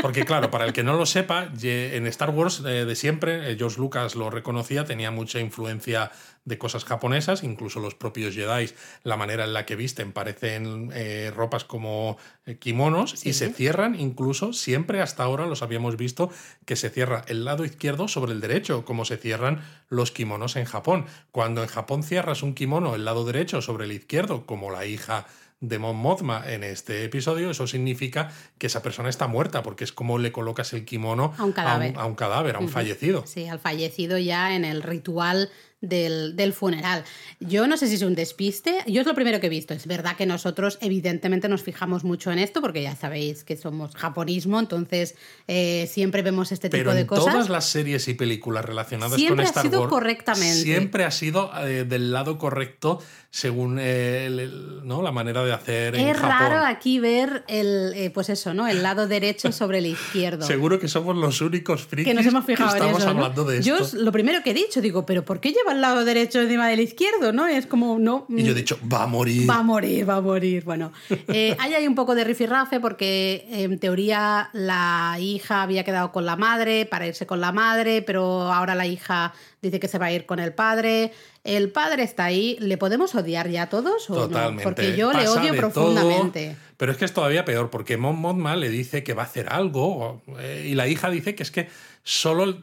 Porque claro, para el que no lo sepa, en Star Wars eh, de siempre, eh, George Lucas lo reconocía, tenía mucha influencia de cosas japonesas, incluso los propios Jedi, la manera en la que visten, parecen eh, ropas como kimonos y se cierran incluso, siempre hasta ahora los habíamos visto, que se cierra el lado izquierdo sobre el derecho, como se cierran los kimonos en Japón. Cuando en Japón cierras un kimono el lado derecho sobre el izquierdo, como la hija de Mon Mothma en este episodio, eso significa que esa persona está muerta, porque es como le colocas el kimono a un cadáver, a un, cadáver, a un fallecido. Sí, al fallecido ya en el ritual del, funeral. Yo no sé si es un despiste, yo es lo primero que he visto. Es verdad que nosotros evidentemente nos fijamos mucho en esto porque ya sabéis que somos japonismo, entonces eh, siempre vemos este tipo de cosas. Todas las series y películas relacionadas con Star ha sido correctamente. Siempre ha sido eh, del lado correcto según eh, ¿no? la manera de hacer. Es raro aquí ver el, pues eso, ¿no? El lado derecho sobre el izquierdo. Seguro que somos los únicos frikis que nos hemos fijado estamos hablando de esto. Yo lo primero que he dicho, digo, pero ¿por qué lleva al lado derecho encima del izquierdo, ¿no? Es como, no. Y yo he dicho, va a morir. Va a morir, va a morir. Bueno, eh, hay ahí un poco de rifirrafe porque en teoría la hija había quedado con la madre para irse con la madre, pero ahora la hija dice que se va a ir con el padre. El padre está ahí. ¿Le podemos odiar ya a todos? ¿o Totalmente. Porque yo le odio profundamente. Pero es que es todavía peor, porque Mon Mothma le dice que va a hacer algo eh, y la hija dice que es que solo,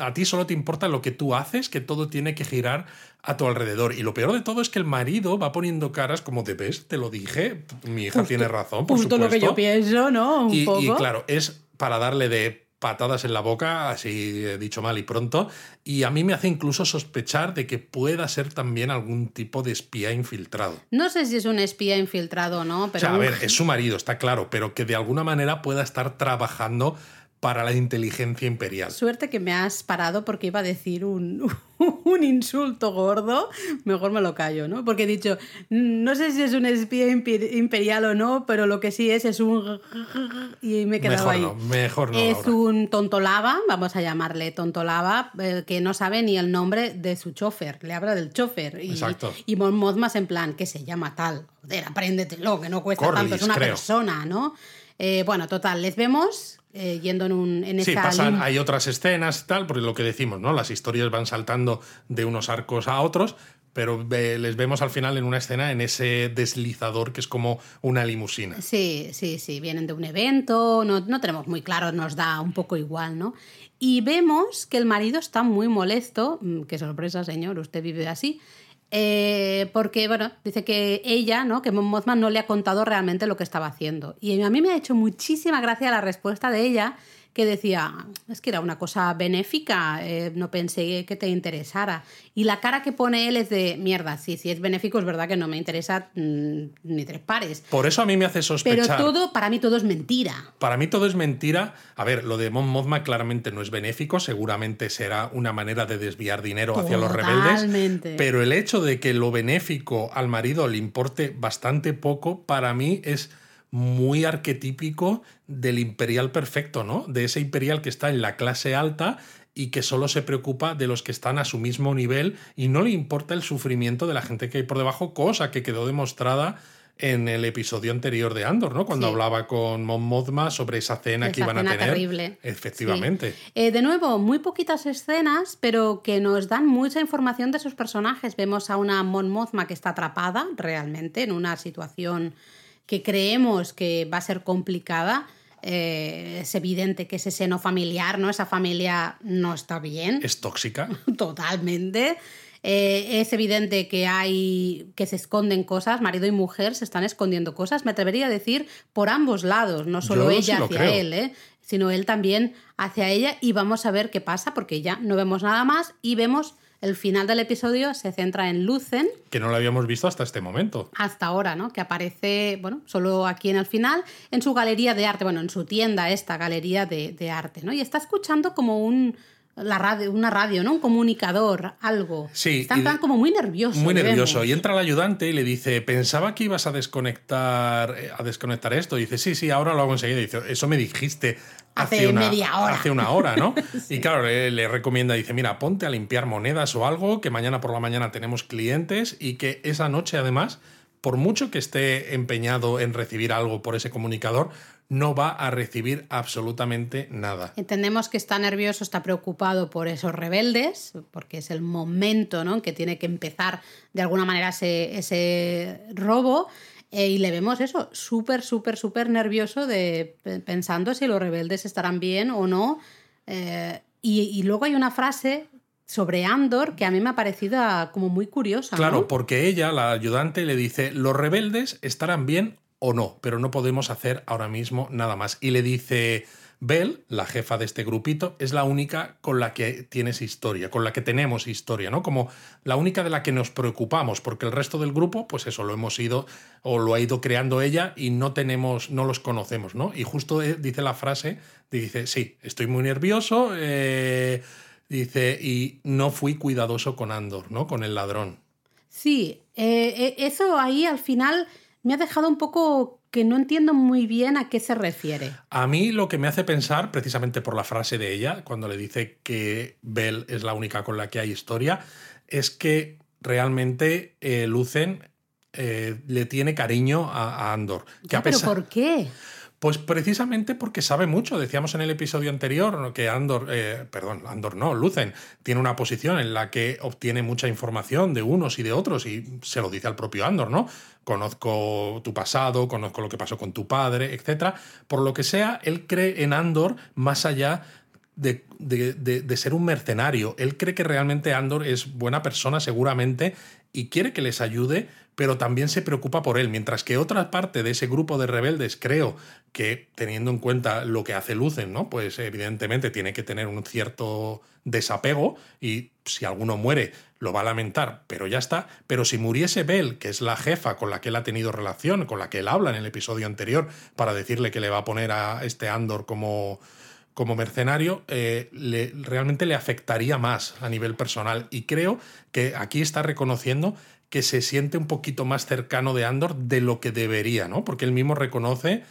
a ti solo te importa lo que tú haces, que todo tiene que girar a tu alrededor. Y lo peor de todo es que el marido va poniendo caras como de ves, te lo dije, mi hija tiene razón, por justo lo que yo pienso, ¿no? y, y claro, es para darle de patadas en la boca, así dicho mal y pronto, y a mí me hace incluso sospechar de que pueda ser también algún tipo de espía infiltrado. No sé si es un espía infiltrado o no, pero... O sea, a ver, es su marido, está claro, pero que de alguna manera pueda estar trabajando para la inteligencia imperial. Suerte que me has parado porque iba a decir un, un insulto gordo, mejor me lo callo, ¿no? Porque he dicho, no sé si es un espía imperial o no, pero lo que sí es es un... Y me he quedado mejor ahí. No, mejor no. Es un tontolaba, vamos a llamarle tontolaba, eh, que no sabe ni el nombre de su chofer, le habla del chofer. Y, Exacto. Y más en plan, que se llama tal, joder, apréndetelo, que no cuesta tanto, es una persona, ¿no? Eh, bueno, total, les vemos eh, yendo en, un, en sí, pasan, hay otras escenas y tal, porque lo que decimos, ¿no? Las historias van saltando de unos arcos a otros, pero les vemos al final en una escena en ese deslizador que es como una limusina. Sí, sí, sí, vienen de un evento, no, no tenemos muy claro, nos da un poco igual, ¿no? Y vemos que el marido está muy molesto, mm, qué sorpresa, señor, usted vive así, eh, porque, bueno, dice que ella, ¿no? Que Mon Mothman no le ha contado realmente lo que estaba haciendo. Y a mí me ha hecho muchísima gracia la respuesta de ella, que decía, es que era una cosa benéfica, eh, no pensé que te interesara. Y la cara que pone él es de, mierda, sí, si es benéfico es verdad que no me interesa mm, ni tres pares. Por eso a mí me hace sospechar. Pero todo, para mí todo es mentira. Para mí todo es mentira. A ver, lo de Mon Mothma claramente no es benéfico, seguramente será una manera de desviar dinero hacia los rebeldes. Pero el hecho de que lo benéfico al marido le importe bastante poco, para mí es muy arquetípico del imperial perfecto, ¿no? De ese imperial que está en la clase alta y que solo se preocupa de los que están a su mismo nivel y no le importa el sufrimiento de la gente que hay por debajo, cosa que quedó demostrada en el episodio anterior de Andor, ¿no? Cuando hablaba con Mon Mothma sobre esa cena que iban a tener. Terrible. Efectivamente. Eh, de nuevo, muy poquitas escenas, pero que nos dan mucha información de sus personajes. Vemos a una Mon Mothma que está atrapada realmente en una situación que creemos que va a ser complicada, eh, es evidente que ese seno familiar, ¿no? Esa familia no está bien. Es tóxica. Totalmente. Eh, es evidente que hay que se esconden cosas, marido y mujer se están escondiendo cosas. Me atrevería a decir por ambos lados, no solo ella hacia él, ¿eh? sino él también hacia ella. Y vamos a ver qué pasa, porque ya no vemos nada más y vemos el final del episodio se centra en Lucen. Que no lo habíamos visto hasta este momento. Hasta ahora, ¿no? Que aparece, bueno, solo aquí en el final, en su galería de arte, bueno, en su tienda, esta galería de, arte, ¿no? Y está escuchando como un, la radio, una radio, ¿no? Un comunicador, algo. Sí. Está en plan como muy nervioso. Muy nervioso. vemos. Y entra el ayudante y le dice, pensaba que ibas a desconectar, eh, a desconectar esto. Y dice, sí, sí, ahora lo hago enseguida. Y dice, eso me dijiste hace, Hace una, media hora. Hace una hora, ¿no? Y claro, le, le recomienda, dice, mira, ponte a limpiar monedas o algo, que mañana por la mañana tenemos clientes y que esa noche además, por mucho que esté empeñado en recibir algo por ese comunicador, no va a recibir absolutamente nada. Entendemos que está nervioso, está preocupado por esos rebeldes, porque es el momento ¿no? en que tiene que empezar de alguna manera ese, ese robo. Eh, y le vemos eso, súper, súper, súper nervioso de pe- pensando si los rebeldes estarán bien o no. Eh, y, y luego hay una frase sobre Andor que a mí me ha parecido ah, como muy curiosa. Claro, ¿no? porque ella, la ayudante, le dice, los rebeldes estarán bien o no, pero no podemos hacer ahora mismo nada más. Y le dice, Bell, la jefa de este grupito, es la única con la que tienes historia, con la que tenemos historia, ¿no? Como la única de la que nos preocupamos, porque el resto del grupo, pues eso, lo hemos ido o lo ha ido creando ella y no tenemos, no los conocemos, ¿no? Y justo eh, dice la frase, dice, sí, estoy muy nervioso, eh, dice, y no fui cuidadoso con Andor, ¿no? Con el ladrón. Sí, eh, eso ahí al final me ha dejado un poco que no entiendo muy bien a qué se refiere. A mí lo que me hace pensar, precisamente por la frase de ella, cuando le dice que Bell es la única con la que hay historia, es que realmente eh, Lucen eh, le tiene cariño a, a Andor. Que Ya, a pero ¿por qué? Pues precisamente porque sabe mucho. Decíamos en el episodio anterior que Andor, eh, perdón, Andor no, Lucen tiene una posición en la que obtiene mucha información de unos y de otros y se lo dice al propio Andor, ¿no? Conozco tu pasado, conozco lo que pasó con tu padre, etc. Por lo que sea, él cree en Andor más allá de- de- de ser un mercenario. Él cree que realmente Andor es buena persona seguramente y quiere que les ayude, pero también se preocupa por él, mientras que otra parte de ese grupo de rebeldes creo que teniendo en cuenta lo que hace Lucen, ¿no? Pues evidentemente tiene que tener un cierto desapego y si alguno muere lo va a lamentar, pero ya está. Pero si muriese Bell, que es la jefa con la que él ha tenido relación, con la que él habla en el episodio anterior, para decirle que le va a poner a este Andor como, como mercenario, eh, le- realmente le afectaría más a nivel personal. Y creo que aquí está reconociendo que se siente un poquito más cercano de Andor de lo que debería, ¿no? Porque él mismo reconoce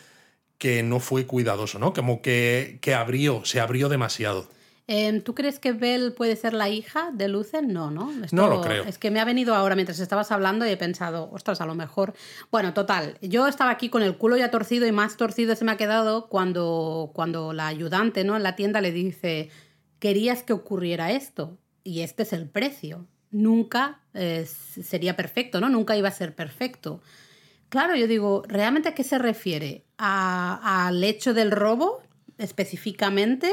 que no fue cuidadoso, ¿no? Como que, que abrió, se abrió demasiado. Eh, ¿Tú crees que Bell puede ser la hija de Lucen? No, ¿no? Esto- No lo creo. Es que me ha venido ahora mientras estabas hablando y he pensado, ostras, a lo mejor. Bueno, total. Yo estaba aquí con el culo ya torcido y más torcido se me ha quedado cuando, cuando la ayudante ¿no? en la tienda le dice, querías que ocurriera esto y este es el precio. Nunca eh, sería perfecto, ¿no? Nunca iba a ser perfecto. Claro, yo digo, ¿realmente a qué se refiere? ¿A- ¿Al hecho del robo específicamente?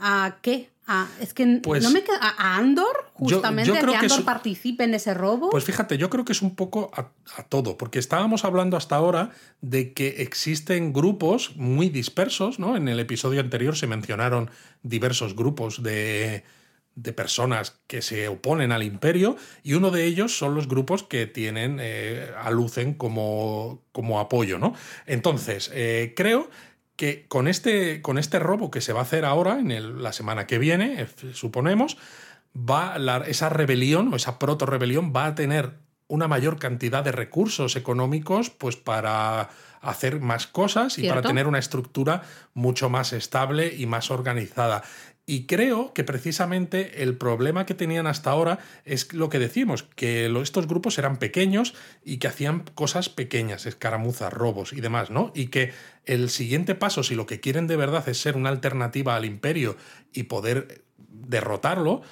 ¿A qué? A- es que Pues- no me queda- ¿A Andor? Justamente, yo creo que que Andor es- participe en ese robo. Pues fíjate, yo creo que es un poco a, a todo, porque estábamos hablando hasta ahora de que existen grupos muy dispersos, ¿no? En el episodio anterior se mencionaron diversos grupos de, de personas que se oponen al imperio y uno de ellos son los grupos que tienen eh, a Lucen como, como apoyo, ¿no? Entonces, eh, creo que con este, con este robo que se va a hacer ahora, en el- la semana que viene, eh, suponemos, va la- esa rebelión o esa proto-rebelión va a tener una mayor cantidad de recursos económicos pues para hacer más cosas y para tener una estructura mucho más estable y más organizada. Y creo que precisamente el problema que tenían hasta ahora es lo que decimos, que estos grupos eran pequeños y que hacían cosas pequeñas, escaramuzas, robos y demás, ¿no? Y que el siguiente paso, si lo que quieren de verdad es ser una alternativa al imperio y poder derrotarlo,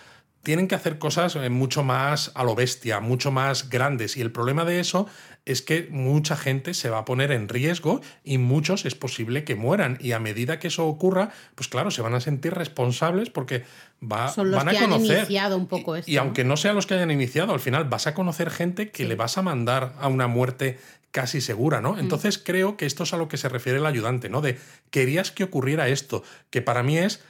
tienen que hacer cosas eh, mucho más a lo bestia, mucho más grandes. Y el problema de eso es que mucha gente se va a poner en riesgo y muchos es posible que mueran. Y a medida que eso ocurra, pues claro, se van a sentir responsables porque va, Son los van a que han conocer. iniciado un poco esto, y ¿no? aunque no sean los que hayan iniciado, al final vas a conocer gente que Sí. le vas a mandar a una muerte casi segura, Mm. ¿no? Entonces creo que esto es a lo que se refiere el ayudante, ¿no? De querías que ocurriera esto, que para mí es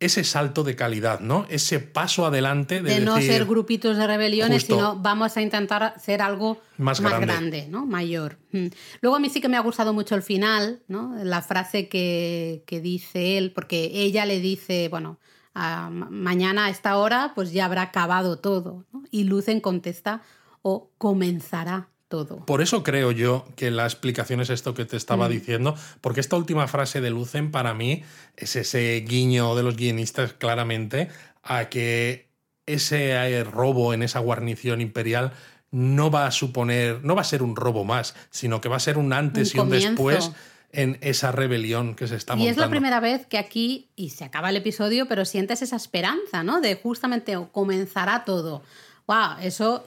ese salto de calidad, ¿no? Ese paso adelante de, de no ser grupitos de rebeliones, Justo. sino vamos a intentar hacer algo Más más, grande. grande. ¿no? Mayor. Mm. Luego a mí sí que me ha gustado mucho el final, ¿no? La frase que, que dice él, porque ella le dice, bueno, a mañana a esta hora pues ya habrá acabado todo. Y Lucen contesta o comenzará todo. Por eso creo yo que la explicación es esto que te estaba Mm. diciendo, porque esta última frase de Lucen para mí es ese guiño de los guionistas claramente a que ese robo en esa guarnición imperial no va a suponer, no va a ser un robo más, sino que va a ser un antes Un y un después en esa rebelión que se está Y montando. es la primera vez que aquí, y se acaba el episodio, pero sientes esa esperanza, ¿no? De justamente comenzará todo. ¡Wow! Eso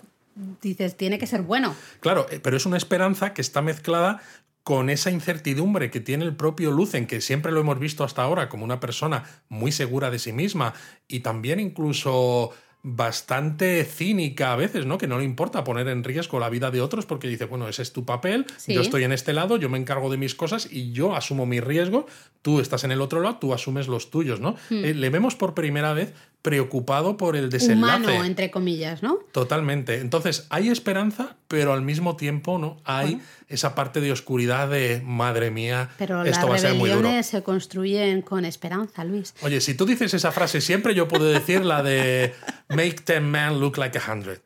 dices, tiene que ser bueno. Claro, eh, pero es una esperanza que está mezclada con esa incertidumbre que tiene el propio Lucen, que siempre lo hemos visto hasta ahora como una persona muy segura de sí misma y también incluso bastante cínica a veces, ¿no? Que no le importa poner en riesgo la vida de otros porque dice, bueno, ese es tu papel, Sí. yo estoy en este lado, yo me encargo de mis cosas y yo asumo mi riesgo, tú estás en el otro lado, tú asumes los tuyos, ¿no? Eh, le vemos por primera vez preocupado por el desenlace. Humano, entre comillas, ¿no? Totalmente. Entonces, hay esperanza, pero al mismo tiempo no hay esa parte de oscuridad de madre mía, Pero esto va a las ser muy duro. rebeliones se construyen con esperanza, Luis. Oye, si tú dices esa frase siempre, yo puedo decir la de Make ten men look like a hundred.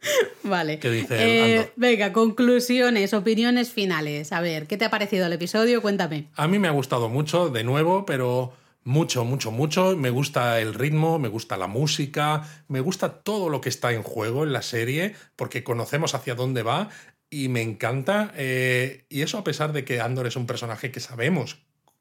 Vale. ¿Qué dice Eh, venga, conclusiones, opiniones finales. A ver, ¿qué te ha parecido el episodio? Cuéntame. A mí me ha gustado mucho, de nuevo, pero mucho, mucho, mucho. Me gusta el ritmo, me gusta la música, me gusta todo lo que está en juego en la serie, porque conocemos hacia dónde va y me encanta. eh, y eso a pesar de que Andor es un personaje que sabemos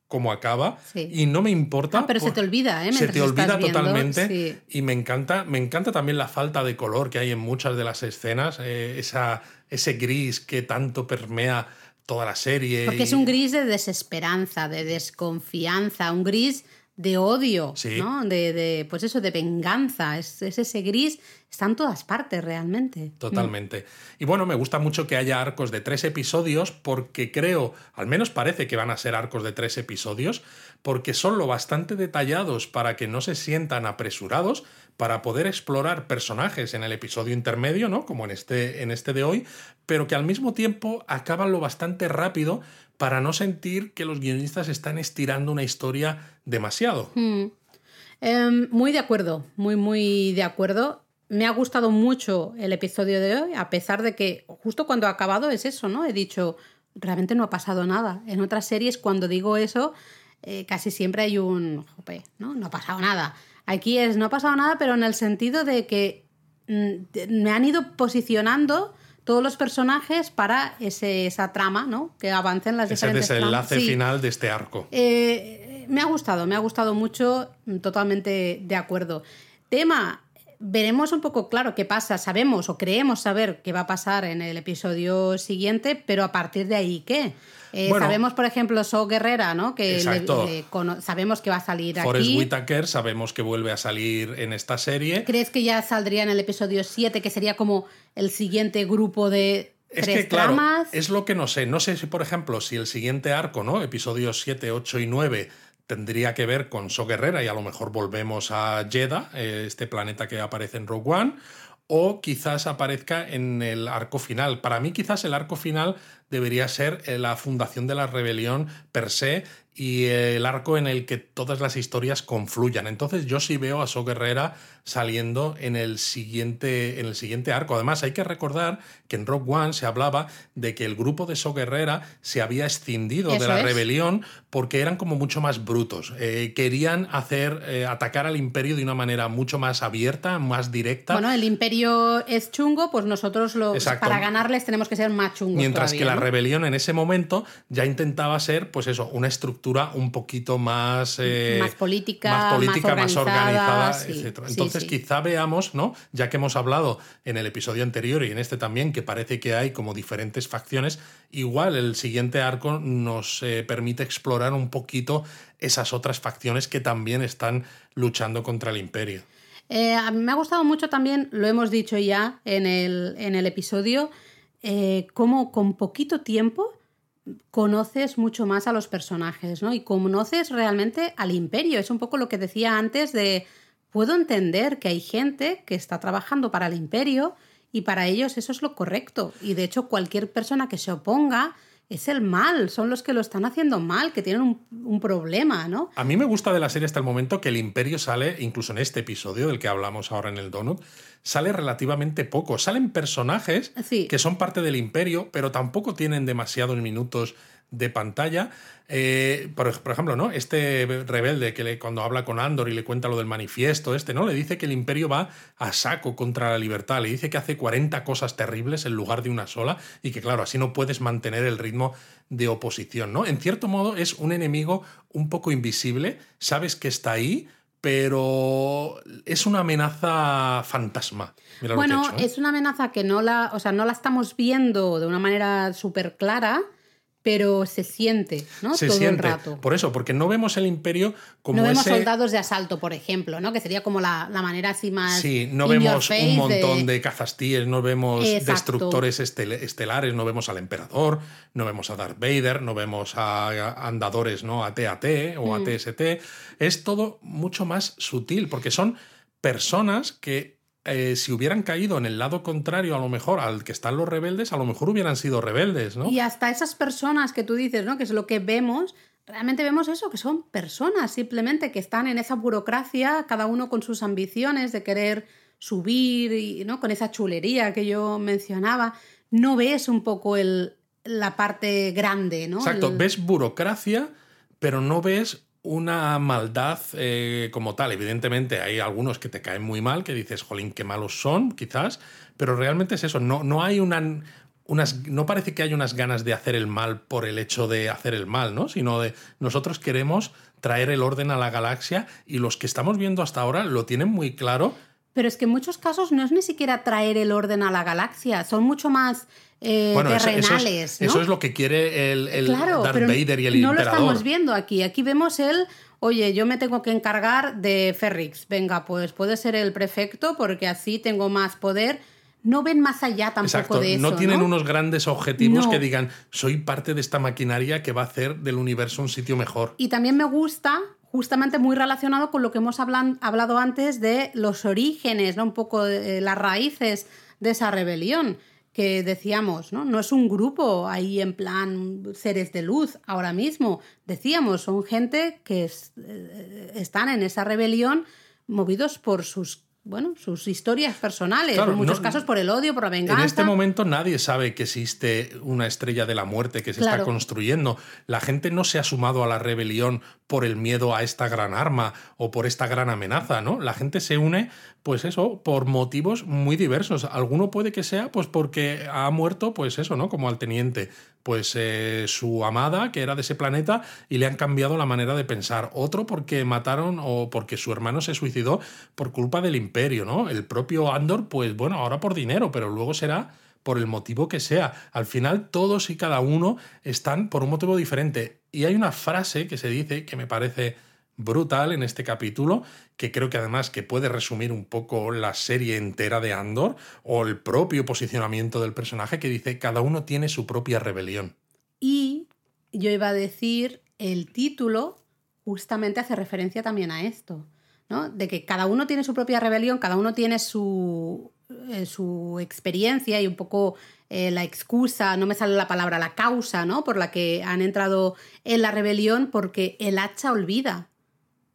cómo acaba Sí. y no me importa. Ah, pero se te olvida, ¿eh? Se te olvida viendo, totalmente sí. y me encanta, me encanta también la falta de color que hay en muchas de las escenas, eh, esa, ese gris que tanto permea toda la serie. Porque es un gris de desesperanza, de desconfianza, un gris de odio, Sí. ¿no? De, de, pues eso, de venganza. Es, es ese gris, está en todas partes realmente. Totalmente. Y bueno, me gusta mucho que haya arcos de tres episodios porque creo, al menos parece que van a ser arcos de tres episodios, porque son lo bastante detallados para que no se sientan apresurados, para poder explorar personajes en el episodio intermedio, ¿no? Como en este, en este de hoy, pero que al mismo tiempo acaban lo bastante rápido para no sentir que los guionistas están estirando una historia demasiado. Mm. Em, muy de acuerdo, muy, muy de acuerdo. Me ha gustado mucho el episodio de hoy, a pesar de que justo cuando ha acabado es eso, ¿no? He dicho, realmente no ha pasado nada. En otras series, cuando digo eso, eh, casi siempre hay un, jope, ¿no? No ha pasado nada. Aquí es, no ha pasado nada, pero en el sentido de que mm, me han ido posicionando todos los personajes para ese, esa trama, ¿no? Que avancen las Ese diferentes tramas. desenlace Sí. final de este arco. Eh, me ha gustado, me ha gustado mucho, totalmente de acuerdo. Tema, veremos un poco claro qué pasa, sabemos o creemos saber qué va a pasar en el episodio siguiente, pero a partir de ahí, ¿qué? Eh, Bueno. sabemos, por ejemplo, So Guerrera, ¿no? Que le- le sabemos que va a salir Forrest aquí. Whitaker sabemos que vuelve a salir en esta serie. ¿Crees que ya saldría en el episodio 7, que sería como el siguiente grupo de Es tres que, claro, tramas? es lo que no sé. No sé si, por ejemplo, si el siguiente arco, ¿no? Episodios 7, 8 y 9 tendría que ver con So Guerrera y a lo mejor volvemos a Jeddah, eh, este planeta que aparece en Rogue One, o quizás aparezca en el arco final. Para mí quizás el arco final debería ser eh, la fundación de la rebelión per se y el arco en el que todas las historias confluyan. Entonces yo sí veo a So Guerrera saliendo en el siguiente, en el siguiente arco. Además, hay que recordar que en Rogue One se hablaba de que el grupo de So Guerrera se había escindido de la es. rebelión porque eran como mucho más brutos. Eh, querían hacer eh, atacar al imperio de una manera mucho más abierta, más directa. Bueno, el imperio es chungo, pues nosotros lo, Exacto. para ganarles tenemos que ser más chungos. Mientras que la rebelión en ese momento ya intentaba ser, pues eso, una estructura un poquito más, eh, Más política, más, política, más más organizada, etcétera. sí, Entonces, sí. quizá veamos, ¿no? Ya que hemos hablado en el episodio anterior y en este también, que parece que hay como diferentes facciones, igual el siguiente arco nos eh, permite explorar un poquito esas otras facciones que también están luchando contra el imperio. Eh, a mí me ha gustado mucho también, lo hemos dicho ya en el, en el episodio, eh, cómo con poquito tiempo conoces mucho más a los personajes, ¿no? Y conoces realmente al imperio. Es un poco lo que decía antes de, puedo entender que hay gente que está trabajando para el imperio y para ellos eso es lo correcto. Y de hecho cualquier persona que se oponga, es el mal, son los que lo están haciendo mal, que tienen un, un, problema, ¿no? A mí me gusta de la serie hasta el momento que el imperio sale, incluso en este episodio del que hablamos ahora en el Donut, sale relativamente poco. Salen personajes sí. que son parte del imperio, pero tampoco tienen demasiados minutos de pantalla. Eh, por, por, ejemplo, ¿no? Este rebelde que le, cuando habla con Andor y le cuenta lo del manifiesto, este, ¿no? Le dice que el imperio va a saco contra la libertad. Le dice que hace 40 cosas terribles en lugar de una sola y que, claro, así no puedes mantener el ritmo de oposición, ¿no? En cierto modo es un enemigo un poco invisible, sabes que está ahí, pero es una amenaza fantasma. Mira bueno, hecho, ¿eh? es una amenaza que no la, o sea, no la estamos viendo de una manera súper clara, pero se siente, ¿no? Se Todo siente. el rato. Por eso, porque no vemos el imperio como no vemos ese... soldados de asalto, por ejemplo, ¿no? Que sería como la, la manera así más. Sí, no vemos un montón de, cazastíes, no vemos Exacto. destructores estel estelares, no vemos al emperador, no vemos a Darth Vader, no vemos a, a andadores, ¿no? A TAT o a Mm. TST. Es todo mucho más sutil, porque son personas que eh, si hubieran caído en el lado contrario, a lo mejor al que están los rebeldes, a lo mejor hubieran sido rebeldes, ¿no? Y hasta esas personas que tú dices, ¿no? Que es lo que vemos, realmente vemos eso, que son personas simplemente que están en esa burocracia, cada uno con sus ambiciones de querer subir y ¿no? con esa chulería que yo mencionaba. No ves un poco el, la parte grande, ¿no? Exacto, El- ves burocracia, pero no ves una maldad eh, como tal. Evidentemente hay algunos que te caen muy mal, que dices, jolín, qué malos son, quizás, pero realmente es eso, no, no hay una... Unas, no parece que haya unas ganas de hacer el mal por el hecho de hacer el mal, ¿no? Sino de nosotros queremos traer el orden a la galaxia y los que estamos viendo hasta ahora lo tienen muy claro. Pero es que en muchos casos no es ni siquiera traer el orden a la galaxia, son mucho más eh, Bueno, eso, eso terrenales. es, ¿no? eso es lo que quiere el, el Claro, Darth pero Vader y el no emperador. lo estamos viendo aquí. Aquí vemos el, oye, yo me tengo que encargar de Ferrix. Venga, pues puede ser el prefecto porque así tengo más poder. No ven más allá tampoco Exacto, de eso. no tienen ¿no? unos grandes objetivos No. que digan, soy parte de esta maquinaria que va a hacer del universo un sitio mejor. Y también me gusta, justamente muy relacionado con lo que hemos hablado antes de los orígenes, ¿no? un poco de, eh, las raíces de esa rebelión que decíamos, ¿no? No es un grupo ahí en plan seres de luz ahora mismo. Decíamos, son gente que eh, están en esa rebelión movidos por sus, bueno, sus historias personales, Claro, en muchos no- casos por el odio, por la venganza. En este momento nadie sabe que existe una estrella de la muerte que se está construyendo. La gente no se ha sumado a la rebelión por el miedo a esta gran arma o por esta gran amenaza, ¿no? La gente se une, pues eso, por motivos muy diversos. Alguno puede que sea, pues porque ha muerto, pues eso, ¿no? Como al teniente, pues eh, su amada, que era de ese planeta, y le han cambiado la manera de pensar. Otro porque mataron o porque su hermano se suicidó por culpa del imperio, ¿no? El propio Andor, pues bueno, ahora por dinero, pero luego será por el motivo que sea. Al final todos y cada uno están por un motivo diferente. Y hay una frase que se dice que me parece brutal en este capítulo, que creo que además que puede resumir un poco la serie entera de Andor o el propio posicionamiento del personaje que dice cada uno tiene su propia rebelión. Y yo iba a decir, el título justamente hace referencia también a esto, ¿no? De que cada uno tiene su propia rebelión, cada uno tiene su, eh, su experiencia y un poco eh, la excusa, no me sale la palabra, la causa, ¿no? Por la que han entrado en la rebelión, porque el hacha olvida,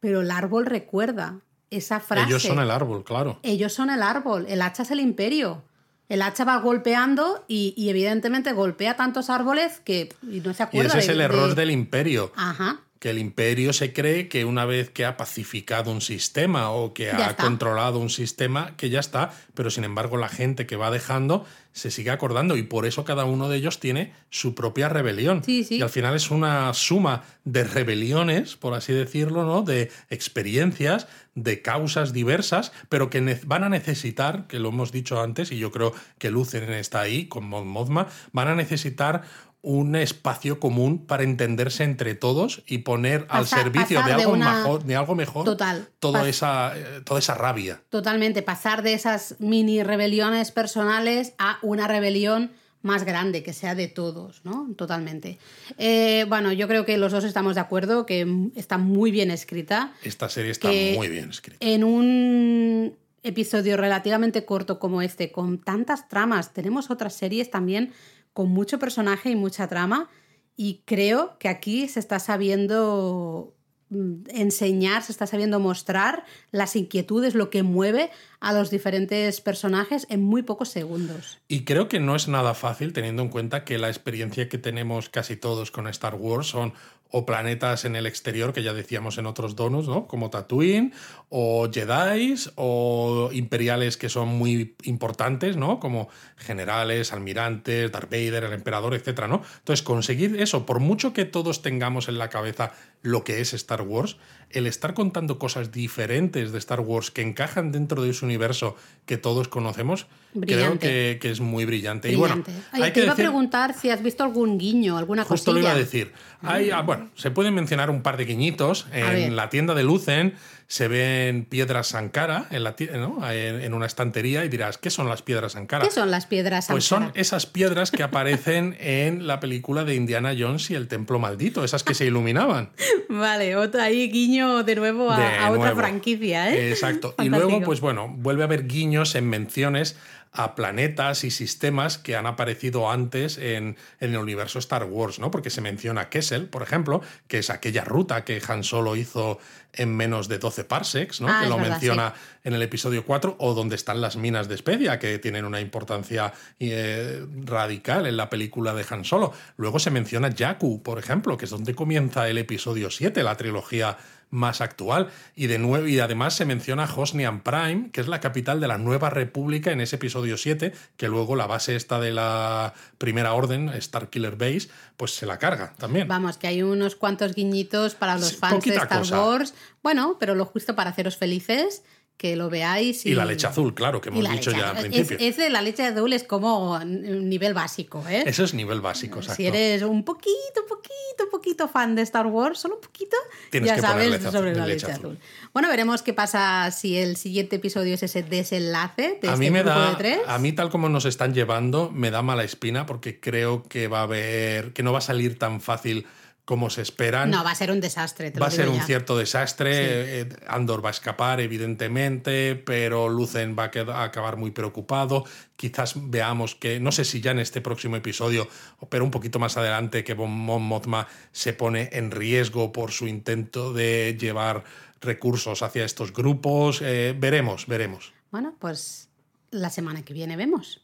pero el árbol recuerda. Esa frase. Ellos son el árbol, claro. Ellos son el árbol, el hacha es el imperio. El hacha va golpeando y, y evidentemente golpea tantos árboles que y no se Y acuerda ese es el error de- del imperio. Ajá. Que el imperio se cree que una vez que ha pacificado un sistema o que Ya ha está. controlado un sistema, que ya está, pero sin embargo la gente que va dejando se sigue acordando y por eso cada uno de ellos tiene su propia rebelión. Sí, sí. Y al final es una suma de rebeliones, por así decirlo, ¿no? de experiencias, de causas diversas, pero que van a necesitar, que lo hemos dicho antes, y yo creo que Lucen está ahí con Mon Mothma, van a necesitar un espacio común para entenderse entre todos y poner al servicio de algo, una- mejor, de algo mejor Total. toda esa, eh, toda esa rabia. Totalmente. Pasar de esas mini rebeliones personales a una rebelión más grande, que sea de todos, ¿no? Totalmente. Eh, bueno, yo creo que los dos estamos de acuerdo, que está muy bien escrita. Esta serie está muy bien escrita. En un episodio relativamente corto como este, con tantas tramas, tenemos otras series también con mucho personaje y mucha trama, Y creo que aquí se está sabiendo mm, enseñar, se está sabiendo mostrar las inquietudes, lo que mueve a los diferentes personajes en muy pocos segundos. Y creo que no es nada fácil teniendo en cuenta que la experiencia que tenemos casi todos con Star Wars son o planetas en el exterior, que ya decíamos en otros donos, ¿no? Como Tatooine, o Jedi, o imperiales que son muy importantes, ¿no? Como generales, almirantes, Darth Vader, el emperador, etcétera, ¿no? Entonces, conseguir eso, por mucho que todos tengamos en la cabeza lo que es Star Wars, el estar contando cosas diferentes de Star Wars que encajan dentro de ese universo que todos conocemos, creo que, es muy brillante. Y bueno, hay te que iba a preguntar si has visto algún guiño, alguna cosa. Justo lo iba a decir. Hay, ah, bueno, se pueden mencionar un par de guiñitos. En la tienda de Lucen se ven piedras Sankara en, la, en, una estantería y dirás, ¿qué son las piedras Sankara? ¿Qué son las piedras Sankara? Pues son esas piedras que aparecen en la película de Indiana Jones y el Templo Maldito, esas que se iluminaban. Vale, otro ahí guiño de nuevo a, otra franquicia, ¿eh? Exacto. Y luego, pues bueno, vuelve a haber guiños en menciones a planetas y sistemas que han aparecido antes en, el universo Star Wars, ¿no? Porque se menciona Kessel, por ejemplo, que es aquella ruta que Han Solo hizo en menos de 12 parsecs, ¿no? Ah, que lo menciona en el episodio 4, o donde están las minas de Especia, que tienen una importancia eh, radical en la película de Han Solo. Luego se menciona Jakku, por ejemplo, que es donde comienza el episodio 7, la trilogía más actual. Y, de nuevo, y además se menciona Hosnian Prime, que es la capital de la Nueva República en ese episodio 7, que luego la base esta de la Primera Orden, Star Killer Base, pues se la carga también. Vamos, que hay unos cuantos guiñitos para los fans de Star Wars. Bueno, pero lo justo para haceros felices que lo veáis. Y, la leche azul, claro, que hemos dicho ya al principio. Es, de la leche azul es como nivel básico, ¿eh? Eso es nivel básico, exacto. Si eres un poquito, poquito, poquito fan de Star Wars, solo un poquito, ya sabes sobre la leche, azul. Bueno, veremos qué pasa si el siguiente episodio es ese desenlace de a mí este me da, de tres. A mí, tal como nos están llevando, me da mala espina porque creo que va a haber. que no va a salir tan fácil como se esperan. No, va a ser un desastre. va a ser un cierto desastre. Eh, Andor va a escapar, evidentemente, pero Lucen va a, acabar muy preocupado. Quizás veamos que, no sé si ya en este próximo episodio, pero un poquito más adelante, que Mon Mothma se pone en riesgo por su intento de llevar recursos hacia estos grupos. Eh, veremos, veremos. Bueno, pues la semana que viene vemos.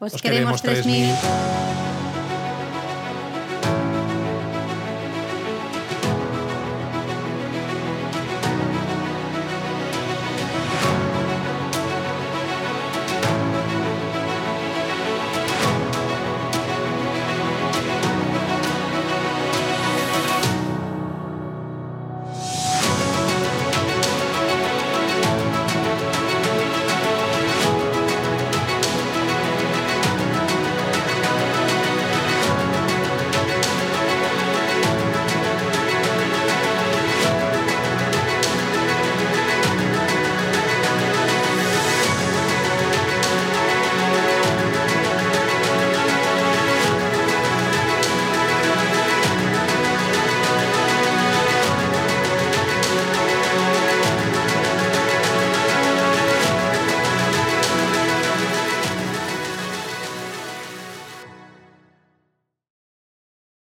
Os, queremos, queremos 3.000.